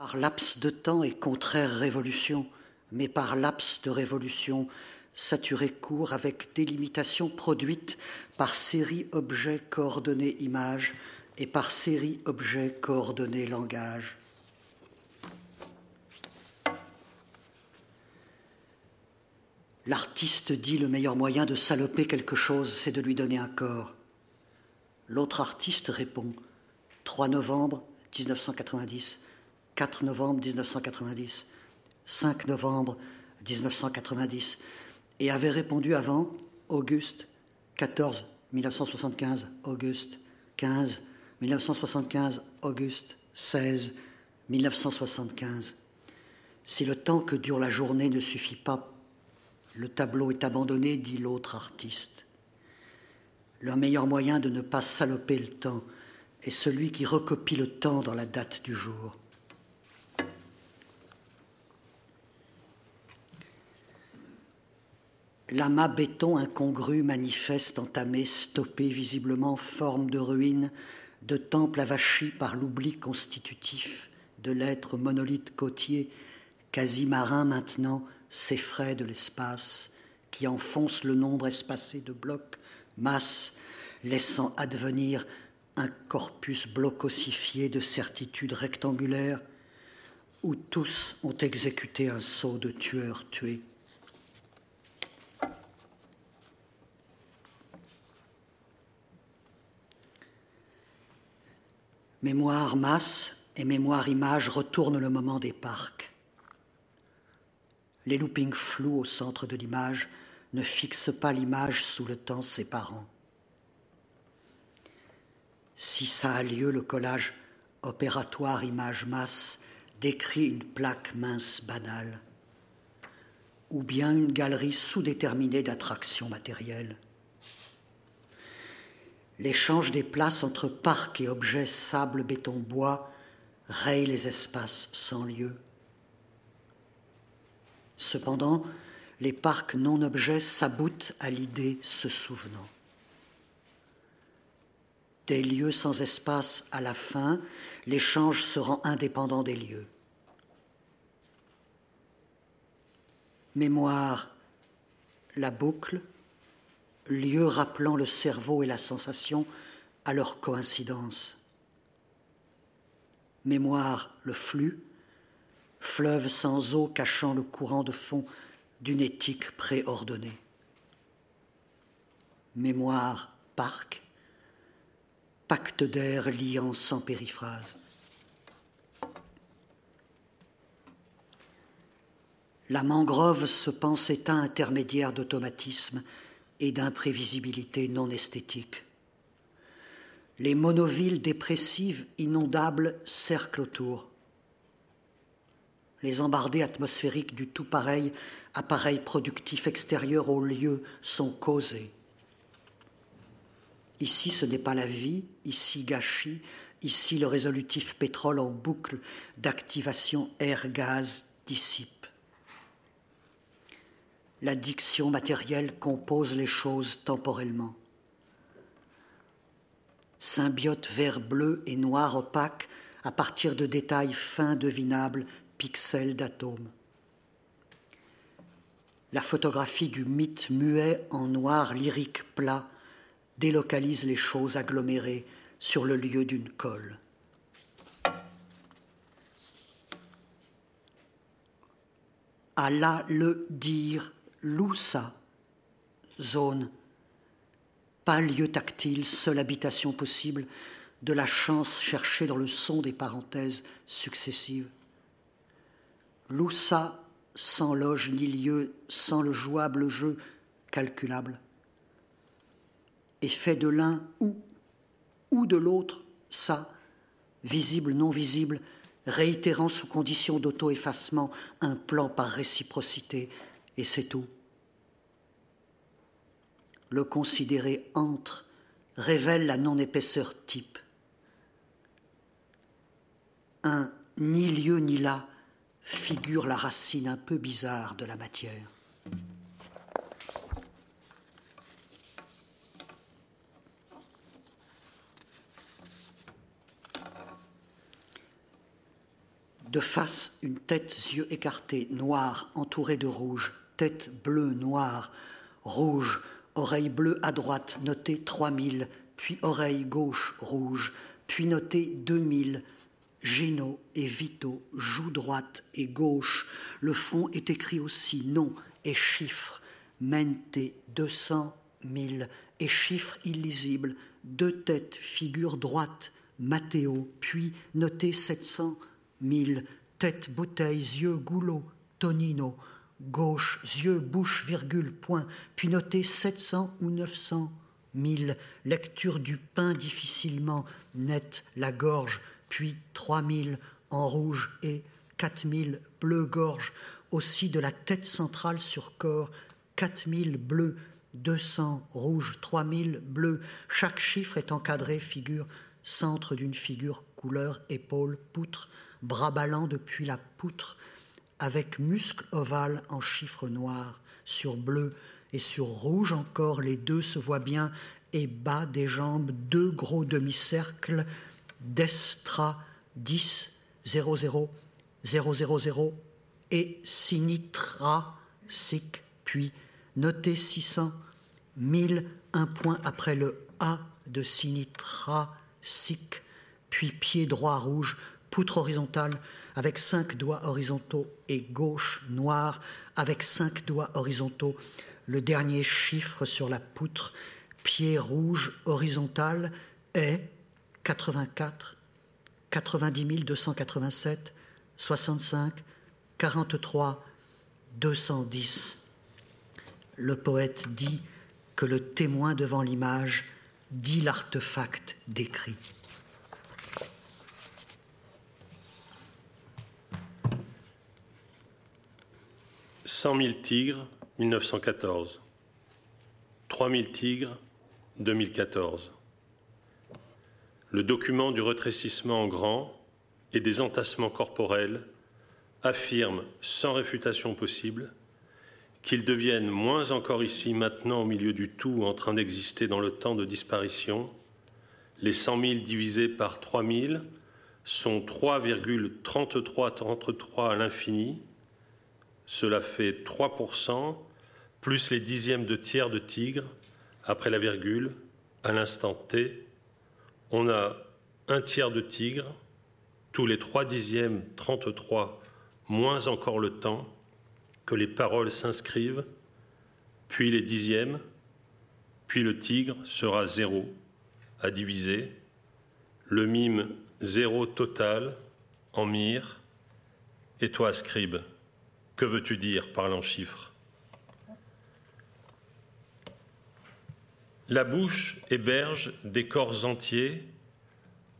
Par laps de temps et contraire révolution, mais par laps de révolution, saturé court avec délimitation produite par série objet coordonnée image et par série objet coordonnée langage. L'artiste dit le meilleur moyen de saloper quelque chose, c'est de lui donner un corps. L'autre artiste répond 3 novembre 1990, 4 novembre 1990, 5 novembre 1990, et avait répondu avant Auguste 14 1975, Auguste 15 1975, Auguste 16 1975. Si le temps que dure la journée ne suffit pas, le tableau est abandonné, dit l'autre artiste. Le meilleur moyen de ne pas saloper le temps est celui qui recopie le temps dans la date du jour. L'amas béton incongru manifeste, entamé, stoppé, visiblement forme de ruine, de temple avachi par l'oubli constitutif de l'être monolithe côtier, quasi marin maintenant, s'effraie de l'espace, qui enfonce le nombre espacé de blocs, masse, laissant advenir un corpus bloc-ossifié de certitudes rectangulaires, où tous ont exécuté un saut de tueurs tués. Mémoire masse et mémoire image retournent le moment des parcs. Les loopings flous au centre de l'image ne fixent pas l'image sous le temps séparant. Si ça a lieu, le collage opératoire image-masse décrit une plaque mince banale, ou bien une galerie sous-déterminée d'attractions matérielles. L'échange des places entre parcs et objets sable, béton, bois raye les espaces sans lieu. Cependant, les parcs non-objets s'aboutent à l'idée se souvenant. Des lieux sans espace à la fin, l'échange se rend indépendant des lieux. Mémoire, la boucle, lieu rappelant le cerveau et la sensation à leur coïncidence. Mémoire, le flux, fleuve sans eau cachant le courant de fond d'une éthique préordonnée. Mémoire, parc, pacte d'air liant sans périphrase. La mangrove se pense état intermédiaire d'automatisme et d'imprévisibilité non esthétique. Les monovilles dépressives inondables cerclent autour. Les embardées atmosphériques du tout pareil, appareil productif extérieur au lieu, sont causés. Ici, ce n'est pas la vie, ici gâchis, ici le résolutif pétrole en boucle d'activation air-gaz dissipe. La diction matérielle compose les choses temporellement. Symbiote vert bleu et noir opaque à partir de détails fins devinables, pixels d'atomes. La photographie du mythe muet en noir lyrique plat délocalise les choses agglomérées sur le lieu d'une colle. À le dire Loussa, zone, pas lieu tactile, seule habitation possible de la chance cherchée dans le son des parenthèses successives. Loussa sans loge ni lieu, sans le jouable jeu calculable. Et fait de l'un ou, ou de l'autre, ça, visible, non visible, réitérant sous condition d'auto-effacement un plan par réciprocité, et c'est tout. Le considéré entre révèle la non-épaisseur type. Un ni lieu ni là figure la racine un peu bizarre de la matière. De face, une tête, yeux écartés, noire, entourée de rouge, tête bleue, noire, rouge, oreille bleue à droite, notée 3000, puis oreille gauche, rouge, puis notée 2000, Géno et Vito, joue droite et gauche. Le fond est écrit aussi nom et chiffres. Mente, 200 000 et chiffres illisibles. Deux têtes, figure droite, Matteo, puis noté 700 000. Tête, bouteille, yeux, goulot, Tonino. Gauche, yeux, bouche, virgule, point, puis noté 700 ou 900 000. Lecture du pain difficilement nette, la gorge, puis trois mille en rouge et quatre mille bleu gorge, aussi de la tête centrale sur corps, quatre mille bleus, deux cents rouges, trois mille bleus. Chaque chiffre est encadré, figure, centre d'une figure, couleur, épaule, poutre, bras ballant depuis la poutre, avec muscles ovales en chiffres noirs, sur bleu et sur rouge encore, les deux se voient bien, et bas des jambes, deux gros demi-cercles, Destra 10 00 000 et Sinitra SIC, puis noté 600 1000, un point après le A de Sinitra SIC, puis pied droit rouge, poutre horizontale avec cinq doigts horizontaux et gauche noir avec cinq doigts horizontaux, le dernier chiffre sur la poutre, pied rouge horizontal est 84, 90 287, 65, 43, 210. Le poète dit que le témoin devant l'image dit l'artefact décrit. Cent mille tigres, 1914. Trois mille tigres, 2014 le document du retrécissement en grand et des entassements corporels affirme sans réfutation possible qu'ils deviennent moins encore ici maintenant au milieu du tout en train d'exister dans le temps de disparition. Les 100 000 divisés par 3 000 sont 3,3333 à l'infini. Cela fait 3% plus les dixièmes de tiers de tigre après la virgule. À l'instant T on a un tiers de tigre, tous les trois dixièmes, 33, moins encore le temps que les paroles s'inscrivent, puis les dixièmes, puis le tigre sera zéro à diviser, le mime zéro total en mire, et toi, scribe, que veux-tu dire par l'en chiffres? La bouche héberge des corps entiers,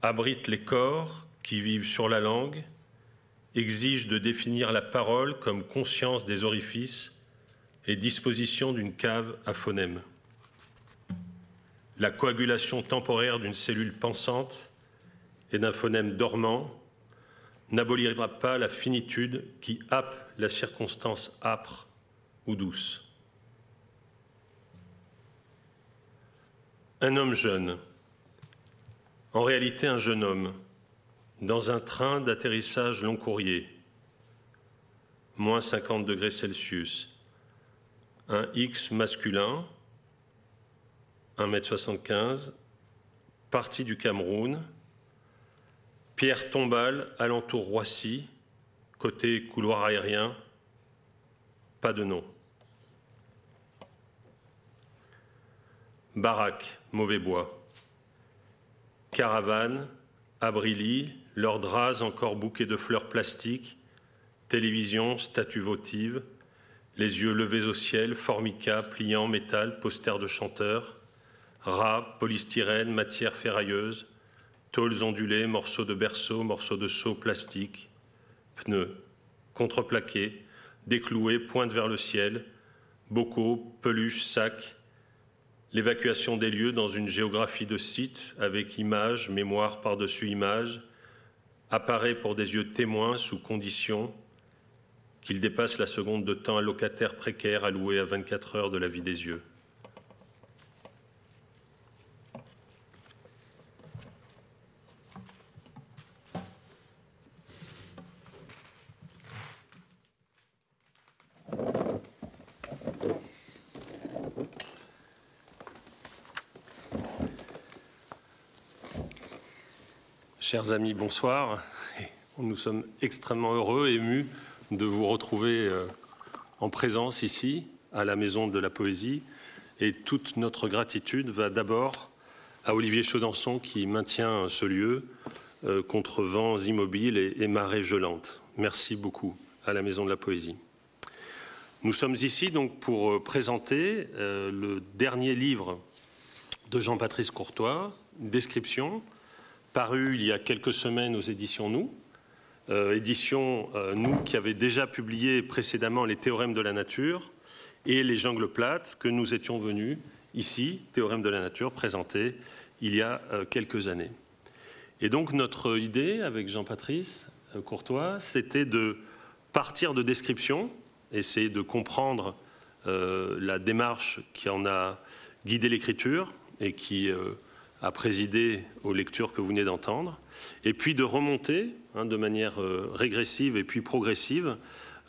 abrite les corps qui vivent sur la langue, exige de définir la parole comme conscience des orifices et disposition d'une cave à phonèmes. La coagulation temporaire d'une cellule pensante et d'un phonème dormant n'abolira pas la finitude qui happe la circonstance âpre ou douce. Un homme jeune, en réalité un jeune homme, dans un train d'atterrissage long courrier, moins 50 degrés Celsius, un X masculin, 1m75, parti du Cameroun, pierre tombale, alentour Roissy, côté couloir aérien, pas de nom. Baraque, mauvais bois. Caravane, abrili, leurs draps encore bouquets de fleurs plastiques, télévision, statues votives, les yeux levés au ciel, formica, pliants, métal, posters de chanteurs, rats, polystyrène, matière ferrailleuse, tôles ondulées, morceaux de berceau, morceaux de seau plastique, pneus, contreplaqués, décloués, pointe vers le ciel, bocaux, peluches, sacs, l'évacuation des lieux dans une géographie de sites avec images, mémoire par-dessus images, apparaît pour des yeux témoins sous condition qu'il dépasse la seconde de temps locataire précaire alloué à 24 heures de la vie des yeux. Chers amis, bonsoir. Nous sommes extrêmement heureux, émus de vous retrouver euh, en présence ici, à la Maison de la Poésie. Et toute notre gratitude va d'abord à Olivier Chaudançon qui maintient ce lieu euh, contre vents immobiles et, marées gelantes. Merci beaucoup à la Maison de la Poésie. Nous sommes ici donc pour euh, présenter le dernier livre de Jean-Patrice Courtois, Description, paru il y a quelques semaines aux éditions Nous, euh, édition euh, Nous qui avait déjà publié précédemment les théorèmes de la nature et les jungles plates que nous étions venus ici, théorèmes de la nature, présenter il y a euh, quelques années. Et donc notre idée avec Jean-Patrice Courtois, c'était de partir de descriptions, essayer de comprendre la démarche qui en a guidé l'écriture et qui a présidé aux lectures que vous venez d'entendre, et puis de remonter hein, de manière euh, régressive et puis progressive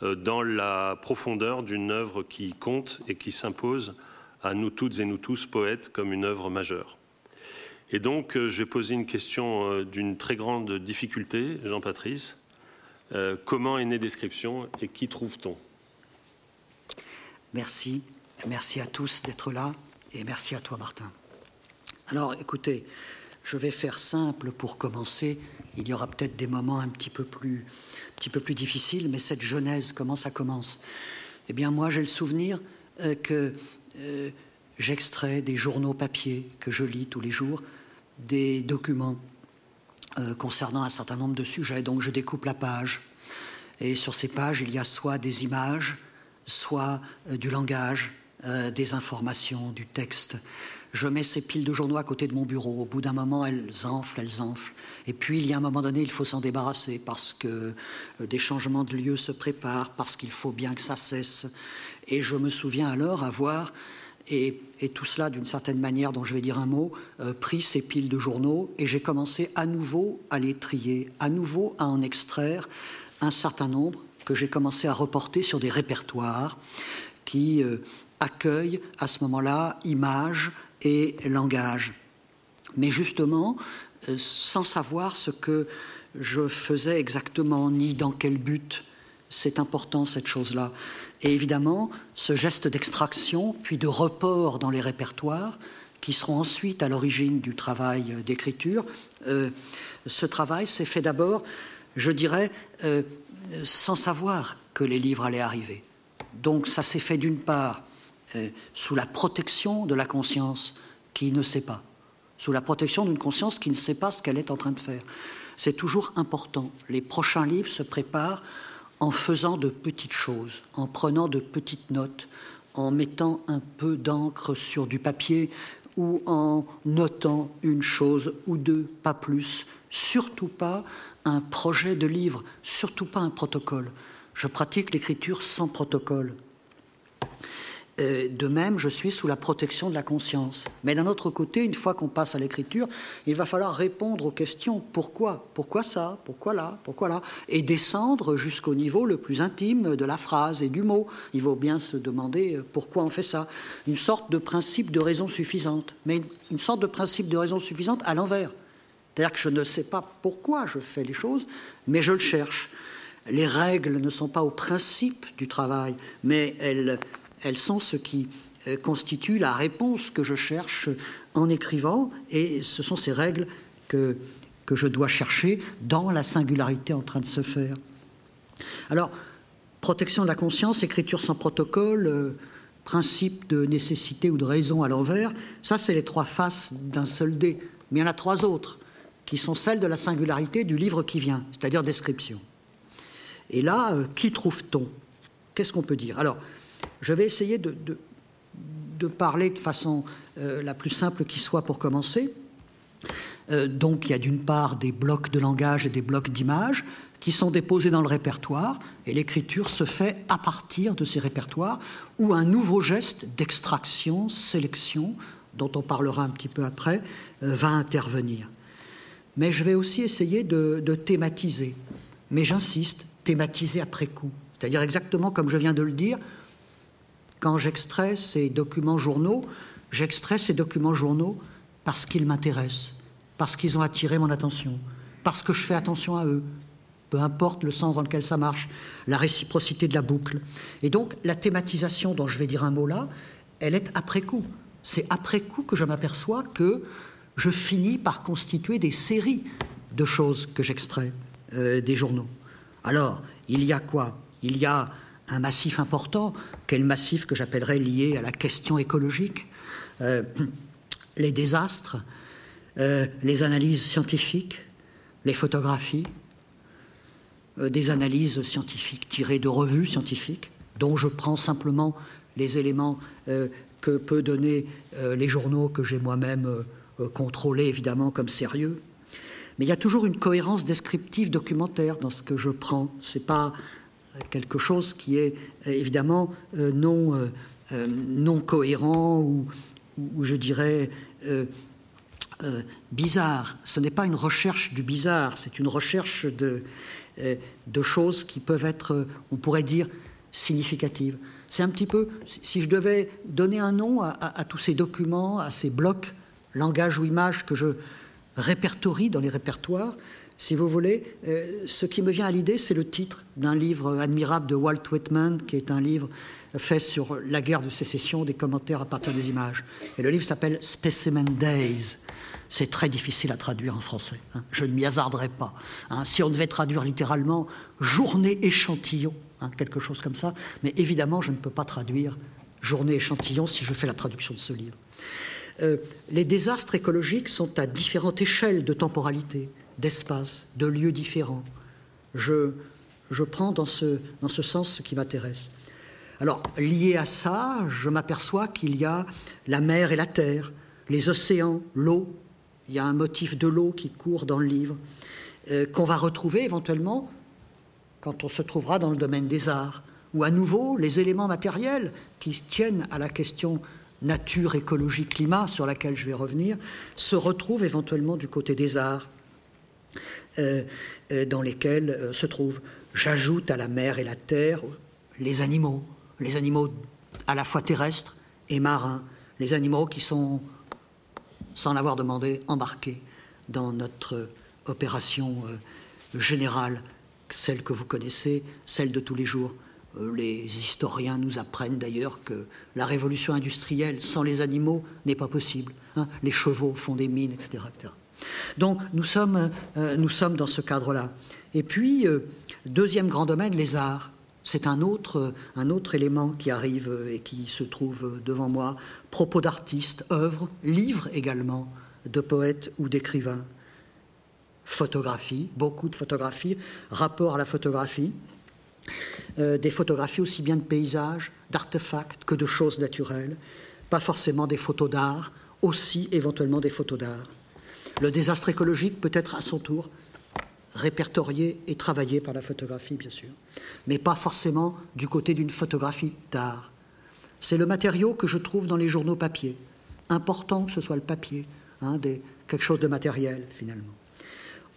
euh, dans la profondeur d'une œuvre qui compte et qui s'impose à nous toutes et nous tous poètes comme une œuvre majeure. Et donc, euh, j'ai posé une question d'une très grande difficulté, Jean-Patrice. comment est née Description et qui trouve-t-on? Merci. Merci à tous d'être là et merci à toi, Martin. Alors écoutez, je vais faire simple pour commencer. Il y aura peut-être des moments un petit peu plus, plus difficiles, mais cette genèse, comment ça commence? Eh bien, moi, j'ai le souvenir euh, que euh, j'extrais des journaux papier que je lis tous les jours, des documents euh, concernant un certain nombre de sujets. Donc, je découpe la page. Et sur ces pages, il y a soit des images, soit du langage, des informations, du texte je mets ces piles de journaux à côté de mon bureau. Au bout d'un moment, elles enflent, elles enflent. Et puis, il y a un moment donné, il faut s'en débarrasser parce que euh, des changements de lieu se préparent, parce qu'il faut bien que ça cesse. Et je me souviens alors avoir, et, tout cela d'une certaine manière, dont je vais dire un mot, euh, pris ces piles de journaux et j'ai commencé à nouveau à les trier, à nouveau à en extraire un certain nombre que j'ai commencé à reporter sur des répertoires qui euh, accueillent à ce moment-là images, et langage. Mais justement, euh, sans savoir ce que je faisais exactement, ni dans quel but, c'est important cette chose-là. Et évidemment, ce geste d'extraction, puis de report dans les répertoires, qui seront ensuite à l'origine du travail d'écriture, euh, ce travail s'est fait d'abord, je dirais, euh, sans savoir que les livres allaient arriver. Donc ça s'est fait d'une part euh, sous la protection de la conscience qui ne sait pas, sous la protection d'une conscience qui ne sait pas ce qu'elle est en train de faire. C'est toujours important. Les prochains livres se préparent en faisant de petites choses, en prenant de petites notes, en mettant un peu d'encre sur du papier ou en notant une chose ou deux, pas plus. Surtout pas un projet de livre, surtout pas un protocole. Je pratique l'écriture sans protocole. Euh, de même, je suis sous la protection de la conscience. Mais d'un autre côté, une fois qu'on passe à l'écriture, il va falloir répondre aux questions pourquoi? Pourquoi ça? Pourquoi là? Pourquoi là? Et descendre jusqu'au niveau le plus intime de la phrase et du mot. Il vaut bien se demander euh, pourquoi on fait ça. Une sorte de principe de raison suffisante, mais une sorte de principe de raison suffisante à l'envers. C'est-à-dire que je ne sais pas pourquoi je fais les choses, mais je le cherche. Les règles ne sont pas au principe du travail, mais elles elles sont ce qui euh, constitue la réponse que je cherche en écrivant, et ce sont ces règles que, que je dois chercher dans la singularité en train de se faire. Alors, protection de la conscience, écriture sans protocole, euh, principe de nécessité ou de raison à l'envers, ça c'est les trois faces d'un seul dé. Mais il y en a trois autres, qui sont celles de la singularité du livre qui vient, c'est-à-dire description. Et là, euh, qui trouve-t-on? Qu'est-ce qu'on peut dire? Alors, je vais essayer de, parler de façon euh, la plus simple qui soit pour commencer. Euh, donc il y a d'une part des blocs de langage et des blocs d'images qui sont déposés dans le répertoire, et l'écriture se fait à partir de ces répertoires, ou un nouveau geste d'extraction, sélection, dont on parlera un petit peu après, euh, va intervenir. Mais je vais aussi essayer de thématiser, mais j'insiste, thématiser après coup, c'est-à-dire exactement comme je viens de le dire, quand j'extrais ces documents journaux, j'extrais ces documents journaux parce qu'ils m'intéressent, parce qu'ils ont attiré mon attention, parce que je fais attention à eux, peu importe le sens dans lequel ça marche, la réciprocité de la boucle. Et donc la thématisation dont je vais dire un mot là, elle est après coup. C'est après coup que je m'aperçois que je finis par constituer des séries de choses que j'extrais euh, des journaux. Alors, il y a quoi? Il y a un massif important, quel massif que j'appellerais lié à la question écologique, euh, les désastres, euh, les analyses scientifiques, les photographies, des analyses scientifiques tirées de revues scientifiques, dont je prends simplement les éléments que peut donner les journaux que j'ai moi-même contrôlés évidemment comme sérieux. Mais il y a toujours une cohérence descriptive documentaire dans ce que je prends. Ce n'est pas quelque chose qui est évidemment euh, non, euh, euh, non cohérent ou, je dirais bizarre. Ce n'est pas une recherche du bizarre, c'est une recherche de, de choses qui peuvent être, on pourrait dire, significatives. C'est un petit peu, si je devais donner un nom à, à tous ces documents, à ces blocs, langage ou image que je, répertorie dans les répertoires. Si vous voulez, euh, ce qui me vient à l'idée, c'est le titre d'un livre admirable de Walt Whitman, qui est un livre fait sur la guerre de sécession, des commentaires à partir des images. Et le livre s'appelle Specimen Days. C'est très difficile à traduire en français. Hein. Je ne m'y hasarderai pas. Hein. Si on devait traduire littéralement journée échantillon, hein, quelque chose comme ça, mais évidemment, je ne peux pas traduire journée échantillon si je fais la traduction de ce livre. Euh, les désastres écologiques sont à différentes échelles de temporalité, d'espace, de lieux différents. Je, prends dans ce, sens ce qui m'intéresse. Alors, lié à ça, je m'aperçois qu'il y a la mer et la terre, les océans, l'eau. Il y a un motif de l'eau qui court dans le livre, euh, qu'on va retrouver éventuellement quand on se trouvera dans le domaine des arts, ou à nouveau les éléments matériels qui tiennent à la question nature, écologie, climat, sur laquelle je vais revenir, se retrouve éventuellement du côté des arts, dans lesquels euh, se trouvent, j'ajoute à la mer et la terre, les animaux, les animaux à la fois terrestres et marins, les animaux qui sont, sans l'avoir demandé, embarqués dans notre opération générale, celle que vous connaissez, celle de tous les jours. Euh, les historiens nous apprennent d'ailleurs que la révolution industrielle sans les animaux n'est pas possible. Hein. les chevaux font des mines, etc. Donc nous sommes, euh, nous sommes dans ce cadre-là. Et puis, euh, deuxième grand domaine, les arts. C'est un autre, autre élément qui arrive et qui se trouve devant moi. Propos d'artistes, œuvres, livres également, de poètes ou d'écrivains. Photographie, beaucoup de photographies, rapport à la photographie. Euh, des photographies aussi bien de paysages, d'artefacts que de choses naturelles, pas forcément des photos d'art, aussi éventuellement des photos d'art. Le désastre écologique peut être à son tour répertorié et travaillé par la photographie, bien sûr, mais pas forcément du côté d'une photographie d'art. C'est le matériau que je trouve dans les journaux papier. Important que ce soit le papier, hein, quelque chose de matériel finalement.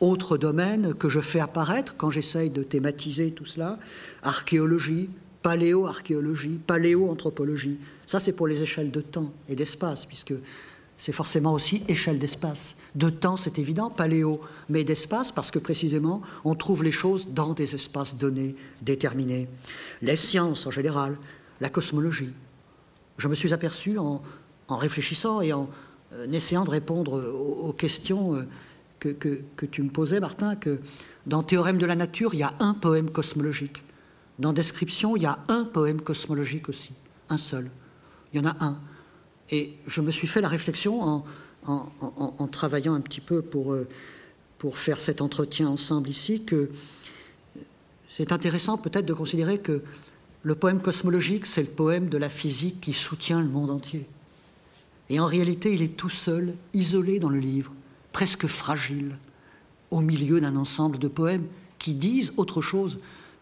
Autre domaine que je fais apparaître quand j'essaye de thématiser tout cela, archéologie, paléo-archéologie, paléo-anthropologie. Ça, c'est pour les échelles de temps et d'espace, puisque c'est forcément aussi échelle d'espace. De temps, c'est évident, paléo, mais d'espace, parce que précisément, on trouve les choses dans des espaces donnés, déterminés. Les sciences en général, la cosmologie. Je me suis aperçu en, réfléchissant et en euh, essayant de répondre aux questions euh, que, tu me posais, Martin, que dans Théorème de la nature, il y a un poème cosmologique. Dans Description, il y a un poème cosmologique aussi, un seul. Il y en a un. Et je me suis fait la réflexion en, travaillant un petit peu pour, euh, pour faire cet entretien ensemble ici, que c'est intéressant peut-être de considérer que le poème cosmologique, c'est le poème de la physique qui soutient le monde entier. Et en réalité, il est tout seul, isolé dans le livre presque fragile, au milieu d'un ensemble de poèmes qui disent autre chose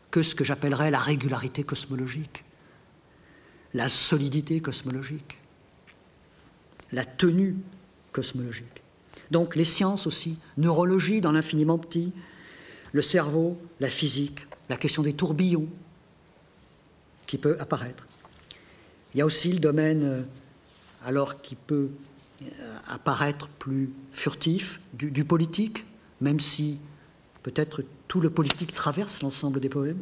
que ce que j'appellerais la régularité cosmologique, la solidité cosmologique, la tenue cosmologique. Donc les sciences aussi, neurologie dans l'infiniment petit, le cerveau, la physique, la question des tourbillons qui peut apparaître. Il y a aussi le domaine, euh, alors qui peut apparaître plus furtif, du, politique, même si peut-être tout le politique traverse l'ensemble des poèmes.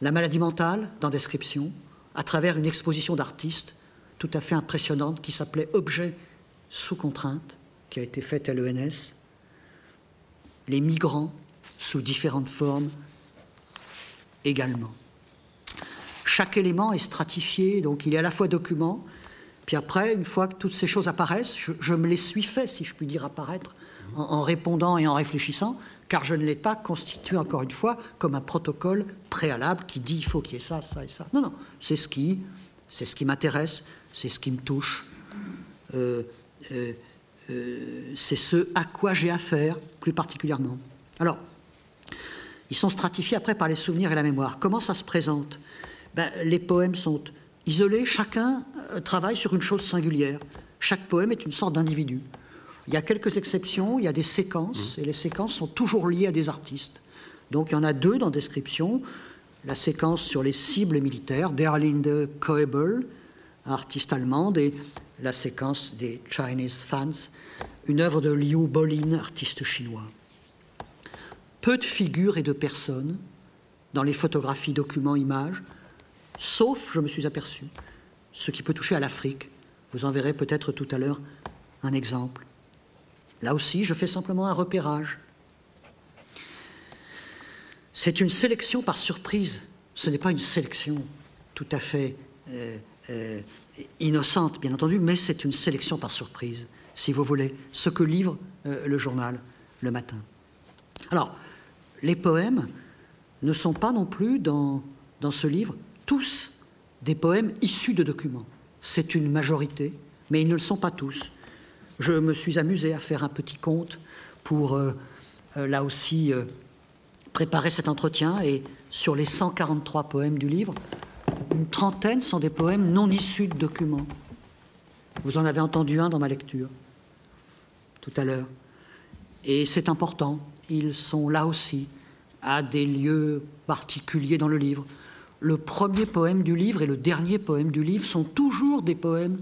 La maladie mentale, dans Description, à travers une exposition d'artistes tout à fait impressionnante qui s'appelait Objet sous contrainte, qui a été faite à l'ENS. Les migrants, sous différentes formes, également. Chaque élément est stratifié, donc il est à la fois document, puis après, une fois que toutes ces choses apparaissent, je, me les suis fait, si je puis dire, apparaître en, répondant et en réfléchissant, car je ne l'ai pas constitué, encore une fois, comme un protocole préalable qui dit il faut qu'il y ait ça, ça et ça. Non, non, c'est ce qui, c'est ce qui m'intéresse, c'est ce qui me touche, euh, euh, euh, c'est ce à quoi j'ai affaire plus particulièrement. Alors, ils sont stratifiés après par les souvenirs et la mémoire. Comment ça se présente? Ben, Les poèmes sont isolés, chacun travaille sur une chose singulière. Chaque poème est une sorte d'individu. Il y a quelques exceptions, il y a des séquences, et les séquences sont toujours liées à des artistes. Donc il y en a deux dans Description. La séquence sur les cibles militaires d'Erlinde Koebel, artiste allemande, et la séquence des Chinese Fans, une œuvre de Liu Bolin, artiste chinois. Peu de figures et de personnes dans les photographies, documents, images, sauf, je me suis aperçu, ce qui peut toucher à l'Afrique. Vous en verrez peut-être tout à l'heure un exemple. Là aussi, je fais simplement un repérage. C'est une sélection par surprise. Ce n'est pas une sélection tout à fait euh, euh, innocente, bien entendu, mais c'est une sélection par surprise, si vous voulez, ce que livre euh, le journal le matin. Alors, les poèmes ne sont pas non plus dans, ce livre tous des poèmes issus de documents. C'est une majorité, mais ils ne le sont pas tous je me suis amusé à faire un petit compte pour, là aussi, préparer cet entretien. Et sur les 143 poèmes du livre, une trentaine sont des poèmes non issus de documents. Vous en avez entendu un dans ma lecture, tout à l'heure. Et c'est important. Ils sont là aussi, à des lieux particuliers dans le livre. Le premier poème du livre et le dernier poème du livre sont toujours des poèmes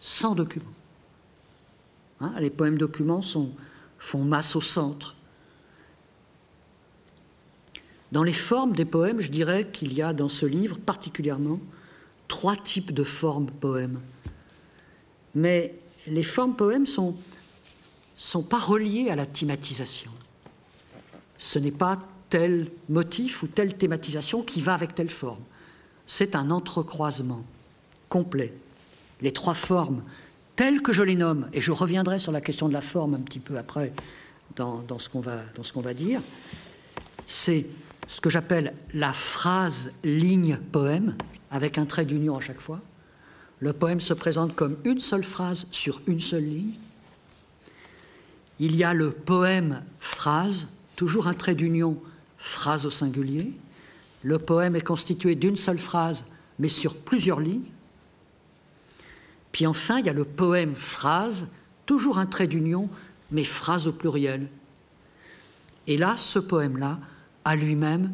sans documents. Hein, les poèmes documents font masse au centre. Dans les formes des poèmes, je dirais qu'il y a dans ce livre particulièrement trois types de formes poèmes. Mais les formes poèmes sont sont pas reliées à la thématisation. Ce n'est pas tel motif ou telle thématisation qui va avec telle forme. C'est un entrecroisement complet. Les trois formes tels que je les nomme, et je reviendrai sur la question de la forme un petit peu après dans, ce qu'on va, va dire, c'est ce que j'appelle la phrase ligne poème, avec un trait d'union à chaque fois. Le poème se présente comme une seule phrase sur une seule ligne. Il y a le poème phrase, toujours un trait d'union, phrase au singulier. Le poème est constitué d'une seule phrase, mais sur plusieurs lignes. Puis enfin, il y a le poème phrase, toujours un trait d'union, mais phrase au pluriel. Et là, ce poème-là a lui-même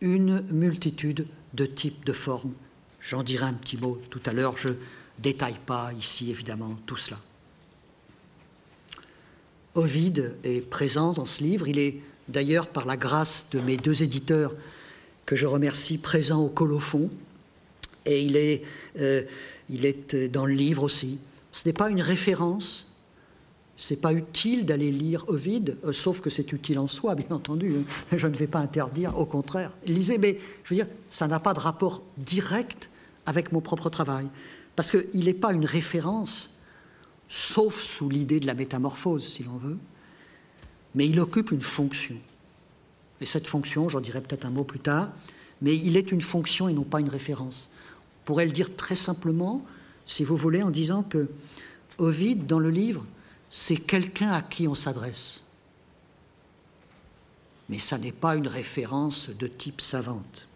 une multitude de types de formes. J'en dirai un petit mot tout à l'heure, je ne détaille pas ici évidemment tout cela. Ovide est présent dans ce livre, il est d'ailleurs par la grâce de mes deux éditeurs que je remercie présent au colophon, et il est euh, il est dans le livre aussi. Ce n'est pas une référence, c'est pas utile d'aller lire Ovide, euh, sauf que c'est utile en soi, bien entendu. Hein. Je ne vais pas interdire, au contraire. Lisez, mais je veux dire, ça n'a pas de rapport direct avec mon propre travail, parce qu'il n'est pas une référence, sauf sous l'idée de la métamorphose, si l'on veut, mais il occupe une fonction. Et cette fonction, j'en dirai peut-être un mot plus tard, mais il est une fonction et non pas une référence pourrait le dire très simplement, si vous voulez, en disant que Ovide, dans le livre, c'est quelqu'un à qui on s'adresse. Mais ça n'est pas une référence de type savante.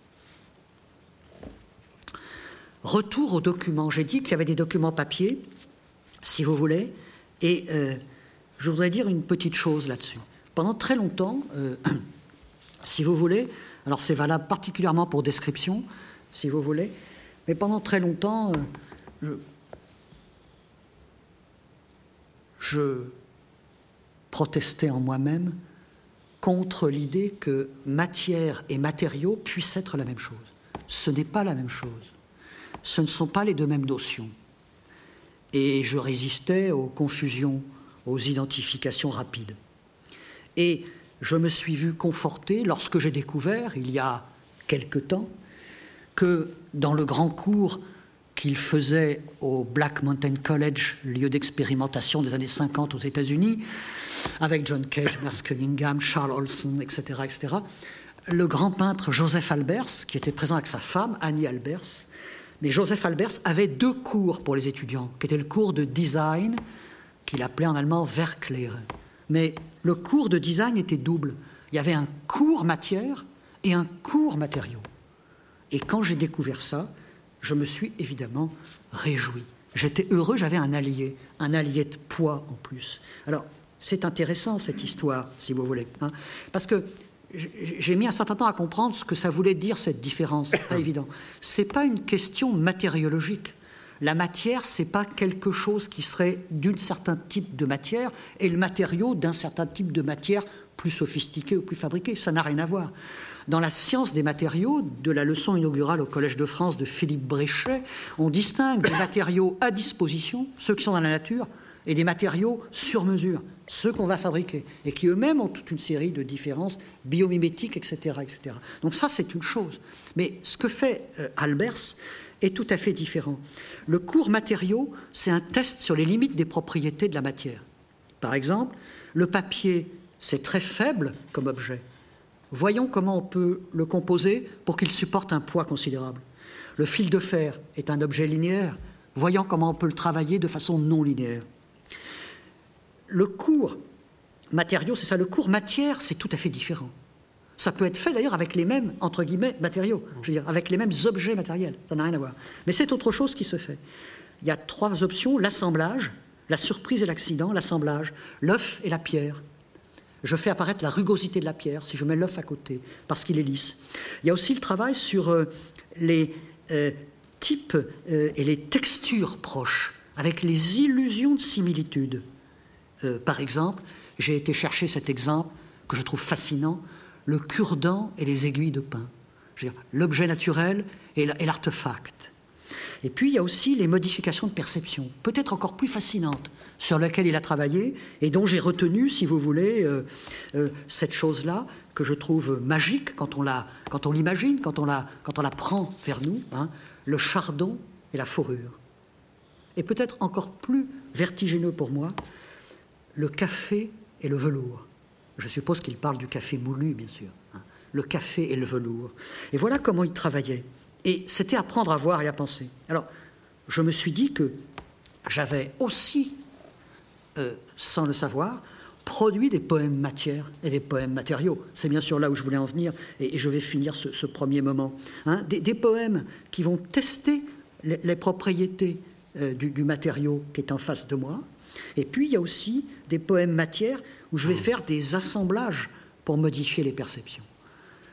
Retour aux documents. J'ai dit qu'il y avait des documents papier, si vous voulez, et euh, je voudrais dire une petite chose là-dessus. Pendant très longtemps, euh, si vous voulez, alors c'est valable particulièrement pour description, si vous voulez, mais pendant très longtemps, euh, je, protestais en moi-même contre l'idée que matière et matériaux puissent être la même chose. Ce n'est pas la même chose. Ce ne sont pas les deux mêmes notions. Et je résistais aux confusions, aux identifications rapides. Et je me suis vu conforté lorsque j'ai découvert, il y a quelque temps, que dans le grand cours qu'il faisait au Black Mountain College, lieu d'expérimentation des années 50 aux États-Unis, avec John Cage, Merce Cunningham, Charles Olson, etc., etc., le grand peintre Joseph Albers, qui était présent avec sa femme, Annie Albers, mais Joseph Albers avait deux cours pour les étudiants, qui étaient le cours de design, qu'il appelait en allemand Werklehre. Mais le cours de design était double. Il y avait un cours matière et un cours matériaux. Et quand j'ai découvert ça, je me suis évidemment réjoui. J'étais heureux, j'avais un allié, un allié de poids en plus. Alors, c'est intéressant cette histoire, si vous voulez, hein, parce que j'ai mis un certain temps à comprendre ce que ça voulait dire cette différence. C'est pas évident. C'est pas une question matériologique. La matière, c'est pas quelque chose qui serait d'un certain type de matière et le matériau d'un certain type de matière plus sophistiqué ou plus fabriqué. Ça n'a rien à voir. Dans la science des matériaux, de la leçon inaugurale au Collège de France de Philippe Bréchet, on distingue des matériaux à disposition, ceux qui sont dans la nature, et des matériaux sur mesure, ceux qu'on va fabriquer, et qui eux-mêmes ont toute une série de différences biomimétiques, etc. Donc ça, c'est une chose. Mais ce que fait euh, Albers est tout à fait différent. Le cours matériaux, c'est un test sur les limites des propriétés de la matière. Par exemple, le papier, c'est très faible comme objet. Voyons comment on peut le composer pour qu'il supporte un poids considérable. Le fil de fer est un objet linéaire. Voyons comment on peut le travailler de façon non linéaire. Le cours matériaux, c'est ça. Le cours matière, c'est tout à fait différent. Ça peut être fait d'ailleurs avec les mêmes, entre guillemets, matériaux, avec les mêmes objets matériels. Ça n'a rien à voir. Mais c'est autre chose qui se fait. Il y a trois options l'assemblage, la surprise et l'accident, l'assemblage, l'œuf et la pierre je fais apparaître la rugosité de la pierre si je mets l'œuf à côté, parce qu'il est lisse. Il y a aussi le travail sur euh, les euh, types euh, et les textures proches, avec les illusions de similitude. par exemple, j'ai été chercher cet exemple que je trouve fascinant, le cure-dent et les aiguilles de pain. L'objet naturel et l'artefact. Et puis il y a aussi les modifications de perception, peut-être encore plus fascinantes, sur lesquelles il a travaillé et dont j'ai retenu, si vous voulez, euh, euh, cette chose-là que je trouve magique quand on l'imagine, quand on la, quand on la prend vers nous, hein, le chardon et la fourrure. Et peut-être encore plus vertigineux pour moi, le café et le velours. Je suppose qu'il parle du café moulu, bien sûr. Hein. Le café et le velours. Et voilà comment il travaillait. Et c'était apprendre à voir et à penser. Alors, je me suis dit que j'avais aussi, euh, sans le savoir, produit des poèmes matières et des poèmes matériaux. C'est bien sûr là où je voulais en venir, et, je vais finir ce, premier moment. Hein. des, poèmes qui vont tester les, propriétés euh, du, du, matériau qui est en face de moi. Et puis, il y a aussi des poèmes matières où je vais faire des assemblages pour modifier les perceptions.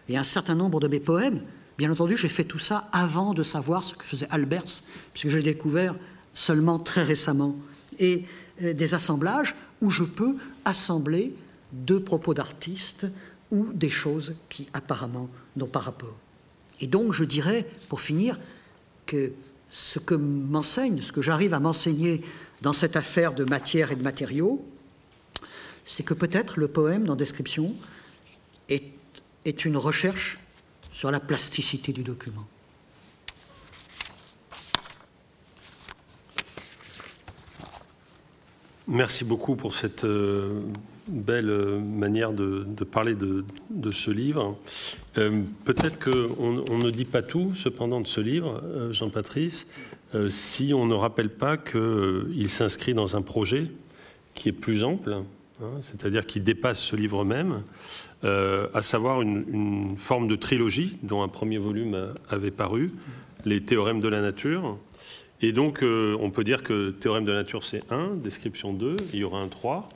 Et un certain nombre de mes poèmes Bien entendu, j'ai fait tout ça avant de savoir ce que faisait Albers, puisque j'ai découvert seulement très récemment. Et euh, des assemblages où je peux assembler deux propos d'artistes ou des choses qui apparemment n'ont pas rapport. Et donc je dirais, pour finir, que ce que m'enseigne, ce que j'arrive à m'enseigner dans cette affaire de matière et de matériaux, c'est que peut-être le poème dans Description est, est une recherche sur la plasticité du document. Merci beaucoup pour cette euh, belle euh, manière de, parler de, ce livre. Euh, peut-être qu'on on ne dit pas tout, cependant, de ce livre, Jean-Patrice, si on ne rappelle pas qu'il s'inscrit dans un projet qui est plus ample, hein, c'est-à-dire qui dépasse ce livre même, euh, à savoir une, forme de trilogie dont un premier volume avait paru, les théorèmes de la nature. Et donc, euh, on peut dire que théorème de la nature, c'est 1, description 2, il y aura un 3.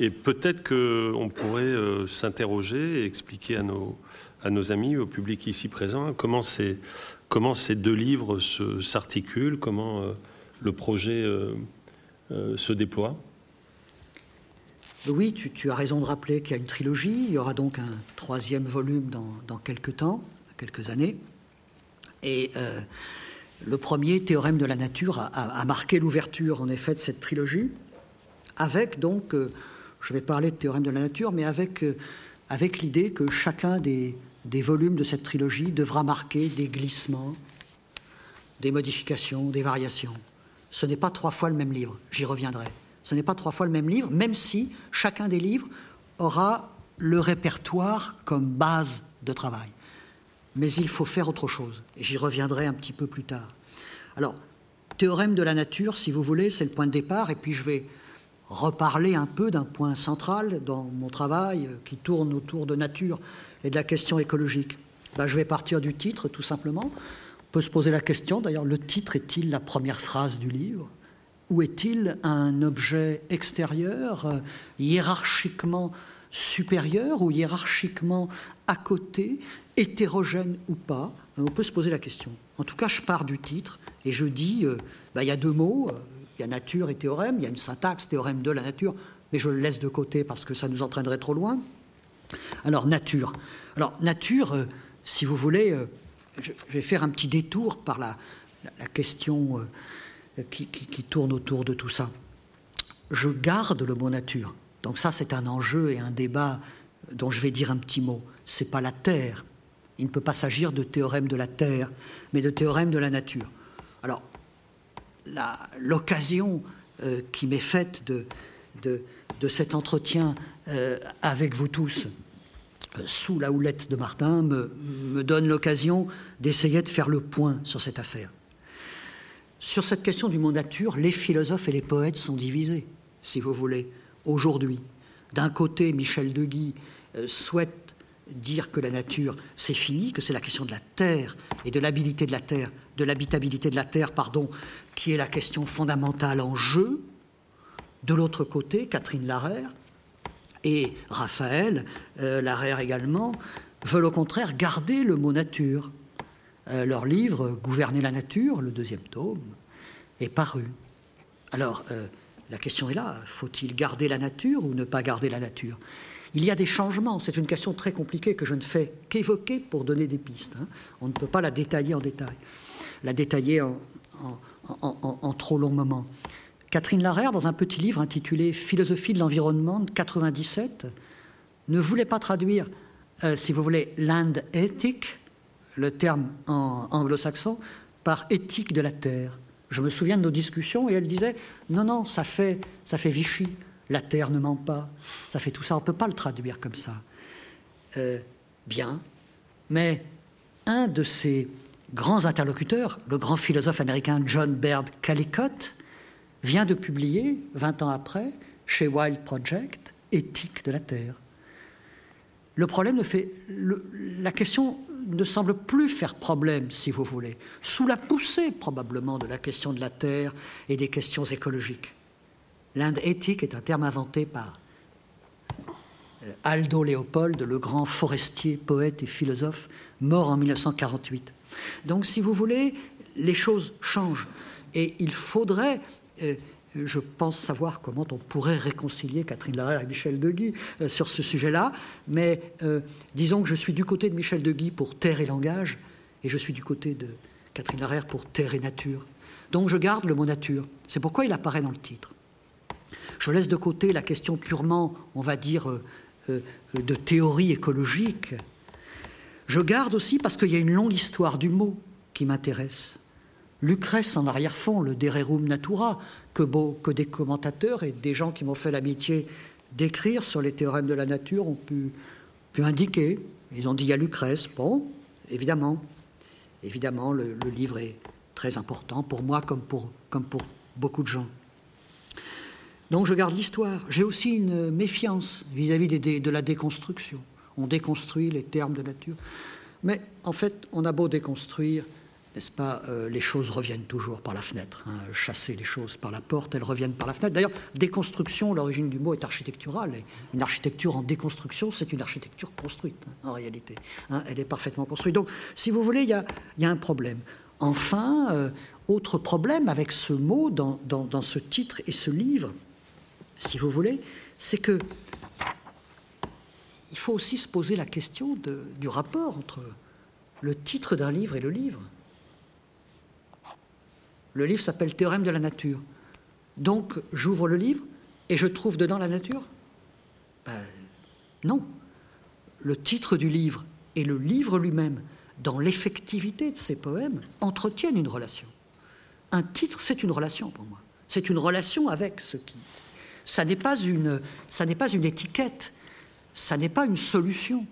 Et peut-être qu'on pourrait euh, s'interroger et expliquer à nos, à nos amis, au public ici présent, comment ces, comment ces deux livres s'articulent, comment le projet se déploie. Oui, tu, as raison de rappeler qu'il y a une trilogie. Il y aura donc un troisième volume dans, quelques temps, quelques années. Et euh, le premier théorème de la nature a, marqué l'ouverture, en effet, de cette trilogie, avec donc, euh, je vais parler de théorème de la nature, mais avec, euh, avec l'idée que chacun des, des volumes de cette trilogie devra marquer des glissements, des modifications, des variations. Ce n'est pas trois fois le même livre, j'y reviendrai. Ce n'est pas trois fois le même livre, même si chacun des livres aura le répertoire comme base de travail. Mais il faut faire autre chose, et j'y reviendrai un petit peu plus tard. Alors, théorème de la nature, si vous voulez, c'est le point de départ, et puis je vais reparler un peu d'un point central dans mon travail euh, qui tourne autour de nature et de la question écologique. Ben, je vais partir du titre, tout simplement. On peut se poser la question, d'ailleurs, le titre est-il la première phrase du livre? Ou est-il un objet extérieur, euh, hiérarchiquement supérieur ou hiérarchiquement à côté, hétérogène ou pas? Euh, On peut se poser la question. En tout cas, je pars du titre et je dis, euh, bah, il y a deux mots, il y a nature et théorème, il y a une syntaxe, théorème de la nature, mais je le laisse de côté parce que ça nous entraînerait trop loin. Alors, nature. Alors, nature, si vous voulez, je vais faire un petit détour par la, la question qui, tourne autour de tout ça. Je garde le mot nature. Donc ça, c'est un enjeu et un débat dont je vais dire un petit mot. C'est pas la Terre. Il ne peut pas s'agir de théorème de la Terre, mais de théorème de la nature. Alors, l'occasion euh, qui m'est faite de, cet entretien euh, avec vous tous, euh, sous la houlette de Martin, me donne l'occasion d'essayer de faire le point sur cette affaire. Sur cette question du mot nature, les philosophes et les poètes sont divisés, si vous voulez, aujourd'hui. D'un côté, Michel de Guy euh, souhaite dire que la nature, c'est fini, que c'est la question de la terre et de l'habilité de la terre, de l'habitabilité de la terre, pardon, qui est la question fondamentale en jeu. De l'autre côté, Catherine Larère et Raphaël euh, Larère également veulent au contraire garder le mot nature euh, leur livre Gouverner la nature, le deuxième tome, est paru. Alors, euh, la question est là, faut-il garder la nature ou ne pas garder la nature? Il y a des changements, c'est une question très compliquée que je ne fais qu'évoquer pour donner des pistes. Hein. On ne peut pas la détailler en détail, la détailler en, trop long moment. Catherine Larère, dans un petit livre intitulé Philosophie de l'environnement de 97, ne voulait pas traduire, euh, si vous voulez, land ethic, le terme anglo-saxon par éthique de la terre. Je me souviens de nos discussions et elle disait non, non, ça fait, ça fait Vichy, la terre ne ment pas, ça fait tout ça, on ne peut pas le traduire comme ça. Euh, bien, mais un de ses grands interlocuteurs, le grand philosophe américain John Baird Callicott, vient de publier, 20 ans après, chez Wild Project, Éthique de la Terre. Le problème ne fait. la question ne semble plus faire problème, si vous voulez, sous la poussée probablement de la question de la Terre et des questions écologiques. L'Inde éthique est un terme inventé par euh, Aldo Léopold, le grand forestier, poète et philosophe, mort en 1948. Donc, si vous voulez, les choses changent. Et il faudrait euh, je pense savoir comment on pourrait réconcilier Catherine Larère et Michel Deguy euh, sur ce sujet-là, mais euh, disons que je suis du côté de Michel Deguy pour terre et langage, et je suis du côté de Catherine Larère pour terre et nature. Donc je garde le mot nature. C'est pourquoi il apparaît dans le titre. Je laisse de côté la question purement, on va dire, euh, de théorie écologique. Je garde aussi parce qu'il y a une longue histoire du mot qui m'intéresse. Lucrèce en arrière-fond, le De Rerum Natura, que, des commentateurs et des gens qui m'ont fait l'amitié d'écrire sur les théorèmes de la nature ont pu, indiquer. Ils ont dit il y a Lucrèce. Bon, évidemment, évidemment, le, livre est très important pour moi comme pour beaucoup de gens. Donc je garde l'histoire. J'ai aussi une méfiance vis-à-vis de la déconstruction. On déconstruit les termes de nature. Mais en fait, on a beau déconstruire, n'est-ce pas, euh, les choses reviennent toujours par la fenêtre. Hein. chasser les choses par la porte, elles reviennent par la fenêtre. D'ailleurs, déconstruction, l'origine du mot est architecturale. Une architecture en déconstruction, c'est une architecture construite, hein, en réalité. Hein. elle est parfaitement construite. Donc, si vous voulez, il y a, un problème. Enfin, euh, autre problème avec ce mot dans, dans, ce titre et ce livre, si vous voulez, c'est que il faut aussi se poser la question du rapport entre le titre d'un livre et le livre. Le livre s'appelle Théorème de la nature. Donc j'ouvre le livre et je trouve dedans la nature? Ben, Non. Le titre du livre et le livre lui-même, dans l'effectivité de ses poèmes, entretiennent une relation. Un titre, c'est une relation pour moi. C'est une relation avec ce qui. Ça n'est pas une, ça n'est pas une étiquette, ça n'est pas une solution,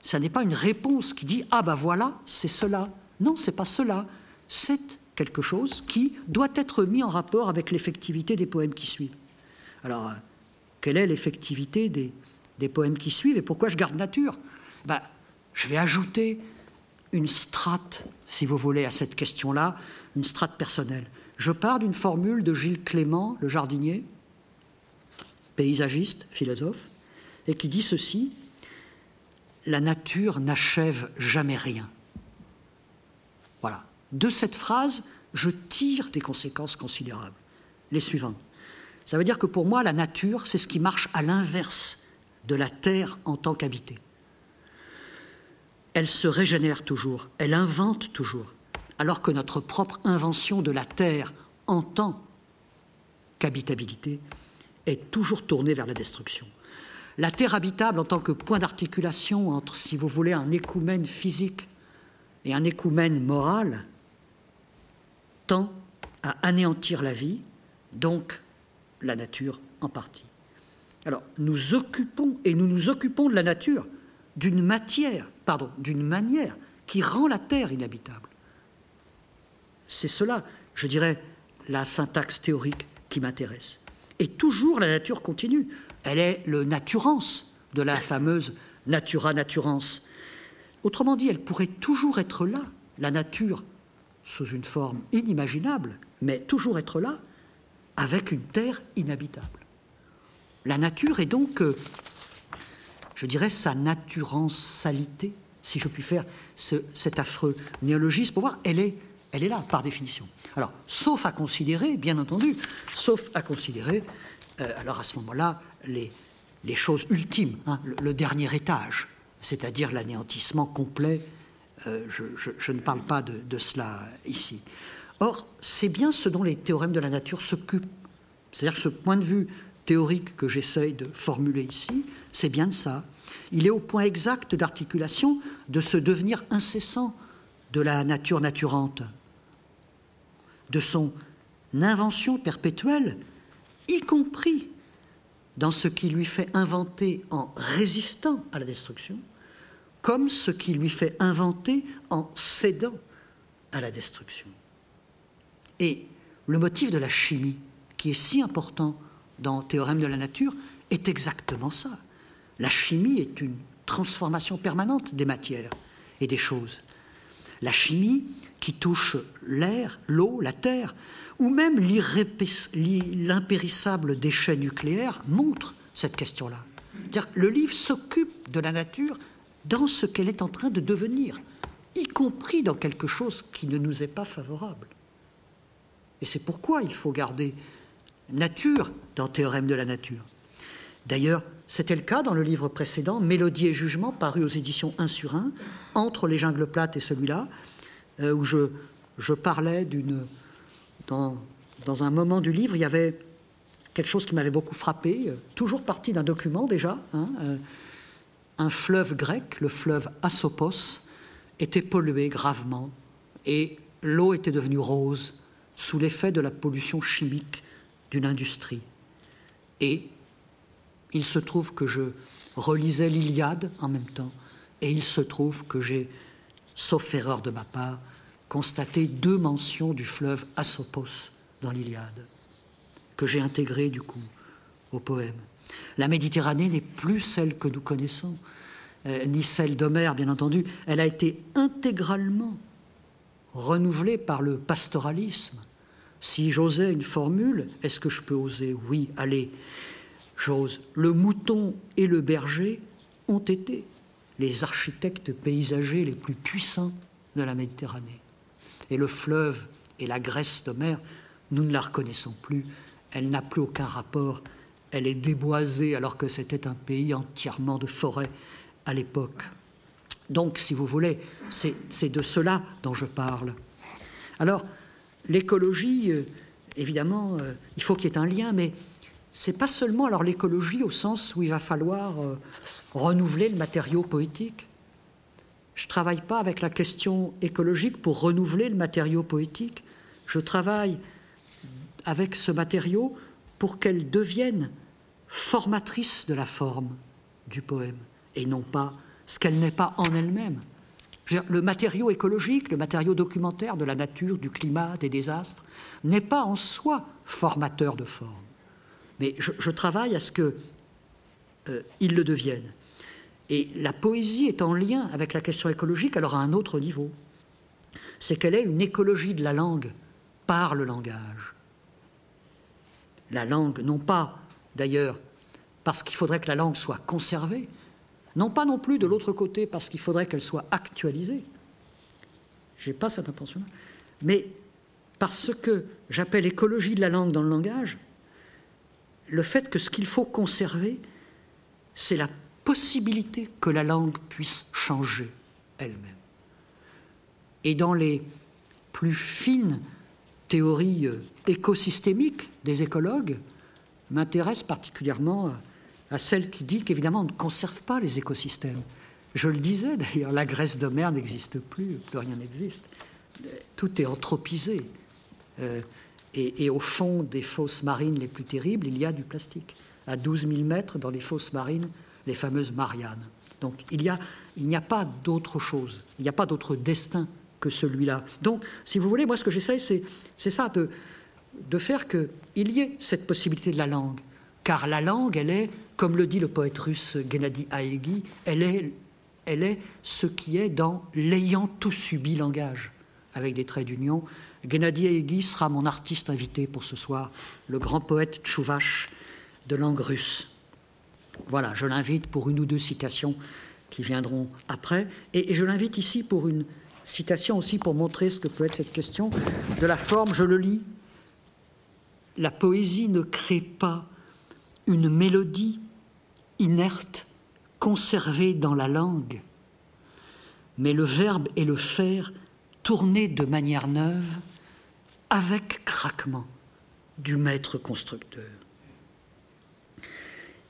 ça n'est pas une réponse qui dit ah ben voilà, c'est cela. Non, c'est pas cela. C'est quelque chose qui doit être mis en rapport avec l'effectivité des poèmes qui suivent. Alors, quelle est l'effectivité des, poèmes qui suivent et pourquoi je garde nature? Ben, Je vais ajouter une strate, si vous voulez, à cette question-là, une strate personnelle. Je pars d'une formule de Gilles Clément, le jardinier, paysagiste, philosophe, et qui dit ceci La nature n'achève jamais rien. De cette phrase, je tire des conséquences considérables. Les suivantes. Ça veut dire que pour moi, la nature, c'est ce qui marche à l'inverse de la terre en tant qu'habitée. Elle se régénère toujours, elle invente toujours, alors que notre propre invention de la terre en tant qu'habitabilité est toujours tournée vers la destruction. La terre habitable en tant que point d'articulation entre, si vous voulez, un écoumène physique et un écoumène moral, tend à anéantir la vie, donc la nature en partie. Alors, nous occupons et nous nous occupons de la nature d'une matière, pardon, d'une manière qui rend la terre inhabitable. C'est cela, je dirais, la syntaxe théorique qui m'intéresse. Et toujours la nature continue. Elle est le naturans de la fameuse natura naturans. Autrement dit, elle pourrait toujours être là, la nature, sous une forme inimaginable, mais toujours être là, avec une terre inhabitable. La nature est donc, euh, je dirais, sa naturensalité, si je puis faire cet affreux néologisme, pour voir, elle est, là, par définition. Alors, sauf à considérer, bien entendu, sauf à considérer, euh, alors à ce moment-là, les, les, choses ultimes, hein, le, dernier étage, c'est-à-dire l'anéantissement complet. Euh, je, ne parle pas de, cela ici. Or, c'est bien ce dont les théorèmes de la nature s'occupent. C'est-à-dire ce point de vue théorique que j'essaye de formuler ici, c'est bien de ça. Il est au point exact d'articulation de ce devenir incessant de la nature naturante, de son invention perpétuelle, y compris dans ce qui lui fait inventer en résistant à la destruction, comme ce qui lui fait inventer en cédant à la destruction. Et le motif de la chimie, qui est si important dans Théorème de la nature, est exactement ça. La chimie est une transformation permanente des matières et des choses. La chimie qui touche l'air, l'eau, la terre, ou même l'impérissable déchet nucléaire montre cette question-là. Le livre s'occupe de la nature dans ce qu'elle est en train de devenir, y compris dans quelque chose qui ne nous est pas favorable. Et c'est pourquoi il faut garder nature dans Théorème de la nature. D'ailleurs, c'était le cas dans le livre précédent, Mélodie et jugement, paru aux éditions 1 sur 1, entre Les Jungles plates et celui-là, euh, où je, parlais d'une. Dans, dans, un moment du livre, il y avait quelque chose qui m'avait beaucoup frappé, euh, toujours parti d'un document déjà. Hein, euh, un fleuve grec, le fleuve Asopos, était pollué gravement et l'eau était devenue rose sous l'effet de la pollution chimique d'une industrie. Et il se trouve que je relisais l'Iliade en même temps, et il se trouve que j'ai, sauf erreur de ma part, constaté deux mentions du fleuve Asopos dans l'Iliade, que j'ai intégré du coup au poème. La Méditerranée n'est plus celle que nous connaissons, euh, ni celle d'Homère, bien entendu. Elle a été intégralement renouvelée par le pastoralisme, si j'osais une formule, est-ce que je peux oser? Oui, allez, j'ose. Le mouton et le berger ont été les architectes paysagers les plus puissants de la Méditerranée. Et le fleuve et la Grèce d'Homère, nous ne la reconnaissons plus. Elle n'a plus aucun rapport elle est déboisée alors que c'était un pays entièrement de forêts à l'époque. Donc, si vous voulez, c'est de cela dont je parle. Alors, l'écologie, euh, évidemment, euh, il faut qu'il y ait un lien, mais c'est pas seulement alors l'écologie au sens où il va falloir euh, renouveler le matériau poétique. Je ne travaille pas avec la question écologique pour renouveler le matériau poétique. Je travaille avec ce matériau pour qu'elle devienne formatrice de la forme du poème et non pas ce qu'elle n'est pas en elle-même. Le matériau écologique, le matériau documentaire de la nature, du climat, des désastres, n'est pas en soi formateur de forme. Mais je, travaille à ce qu'il euh, le devienne. Et la poésie est en lien avec la question écologique, alors à un autre niveau. C'est qu'elle est une écologie de la langue par le langage. La langue, non pas d'ailleurs parce qu'il faudrait que la langue soit conservée, non pas non plus de l'autre côté parce qu'il faudrait qu'elle soit actualisée. Je n'ai pas cette intention-là. Mais parce que j'appelle écologie de la langue dans le langage, le fait que ce qu'il faut conserver, c'est la possibilité que la langue puisse changer elle-même. Et dans les plus fines théories euh, écosystémiques des écologues, m'intéresse particulièrement à celle qui dit qu'évidemment on ne conserve pas les écosystèmes. Je le disais d'ailleurs, la Grèce de mer n'existe plus, plus rien n'existe. Tout est anthropisé. Euh, et, au fond des fosses marines les plus terribles, il y a du plastique. À 12 000 mètres, dans les fosses marines, les fameuses Mariannes. Donc il n'y a, a pas d'autre chose, il n'y a pas d'autre destin que celui-là. Donc, si vous voulez, moi ce que j'essaye, c'est ça, de, de faire qu'il y ait cette possibilité de la langue. Car la langue, elle est, comme le dit le poète russe Gennady Haegi, elle est, ce qui est dans l'ayant tout subi langage, avec des traits d'union. Gennady Haegi sera mon artiste invité pour ce soir, le grand poète tchouvache de langue russe. Voilà, je l'invite pour une ou deux citations qui viendront après. Et je l'invite ici pour une citation aussi pour montrer ce que peut être cette question de la forme. Je le lis. La poésie ne crée pas une mélodie inerte conservée dans la langue, mais le verbe et le faire tournés de manière neuve avec craquement du maître constructeur.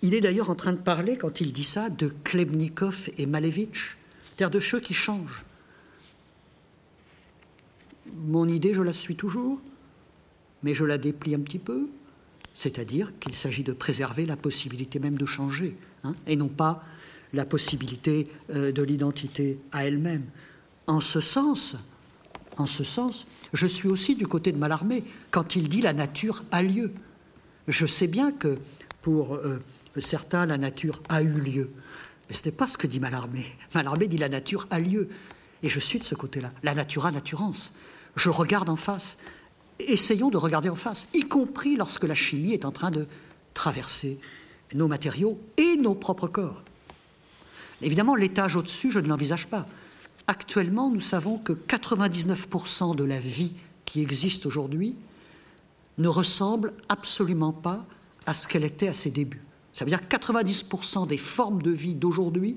Il est d'ailleurs en train de parler, quand il dit ça, de Klebnikov et Malevitch, c'est-à-dire de ceux qui changent. Mon idée, je la suis toujours, mais je la déplie un petit peu, c'est-à-dire qu'il s'agit de préserver la possibilité même de changer, hein, et non pas la possibilité euh, de l'identité à elle-même. En ce sens, en ce sens, je suis aussi du côté de Mallarmé quand il dit la nature a lieu. Je sais bien que pour euh, certains, la nature a eu lieu. Mais ce n'est pas ce que dit Mallarmé. Mallarmé dit la nature a lieu. Et je suis de ce côté-là. La nature a naturance. Je regarde en face essayons de regarder en face, y compris lorsque la chimie est en train de traverser nos matériaux et nos propres corps. Évidemment, l'étage au-dessus, je ne l'envisage pas. Actuellement, nous savons que 99% de la vie qui existe aujourd'hui ne ressemble absolument pas à ce qu'elle était à ses débuts. Ça veut dire que 90% des formes de vie d'aujourd'hui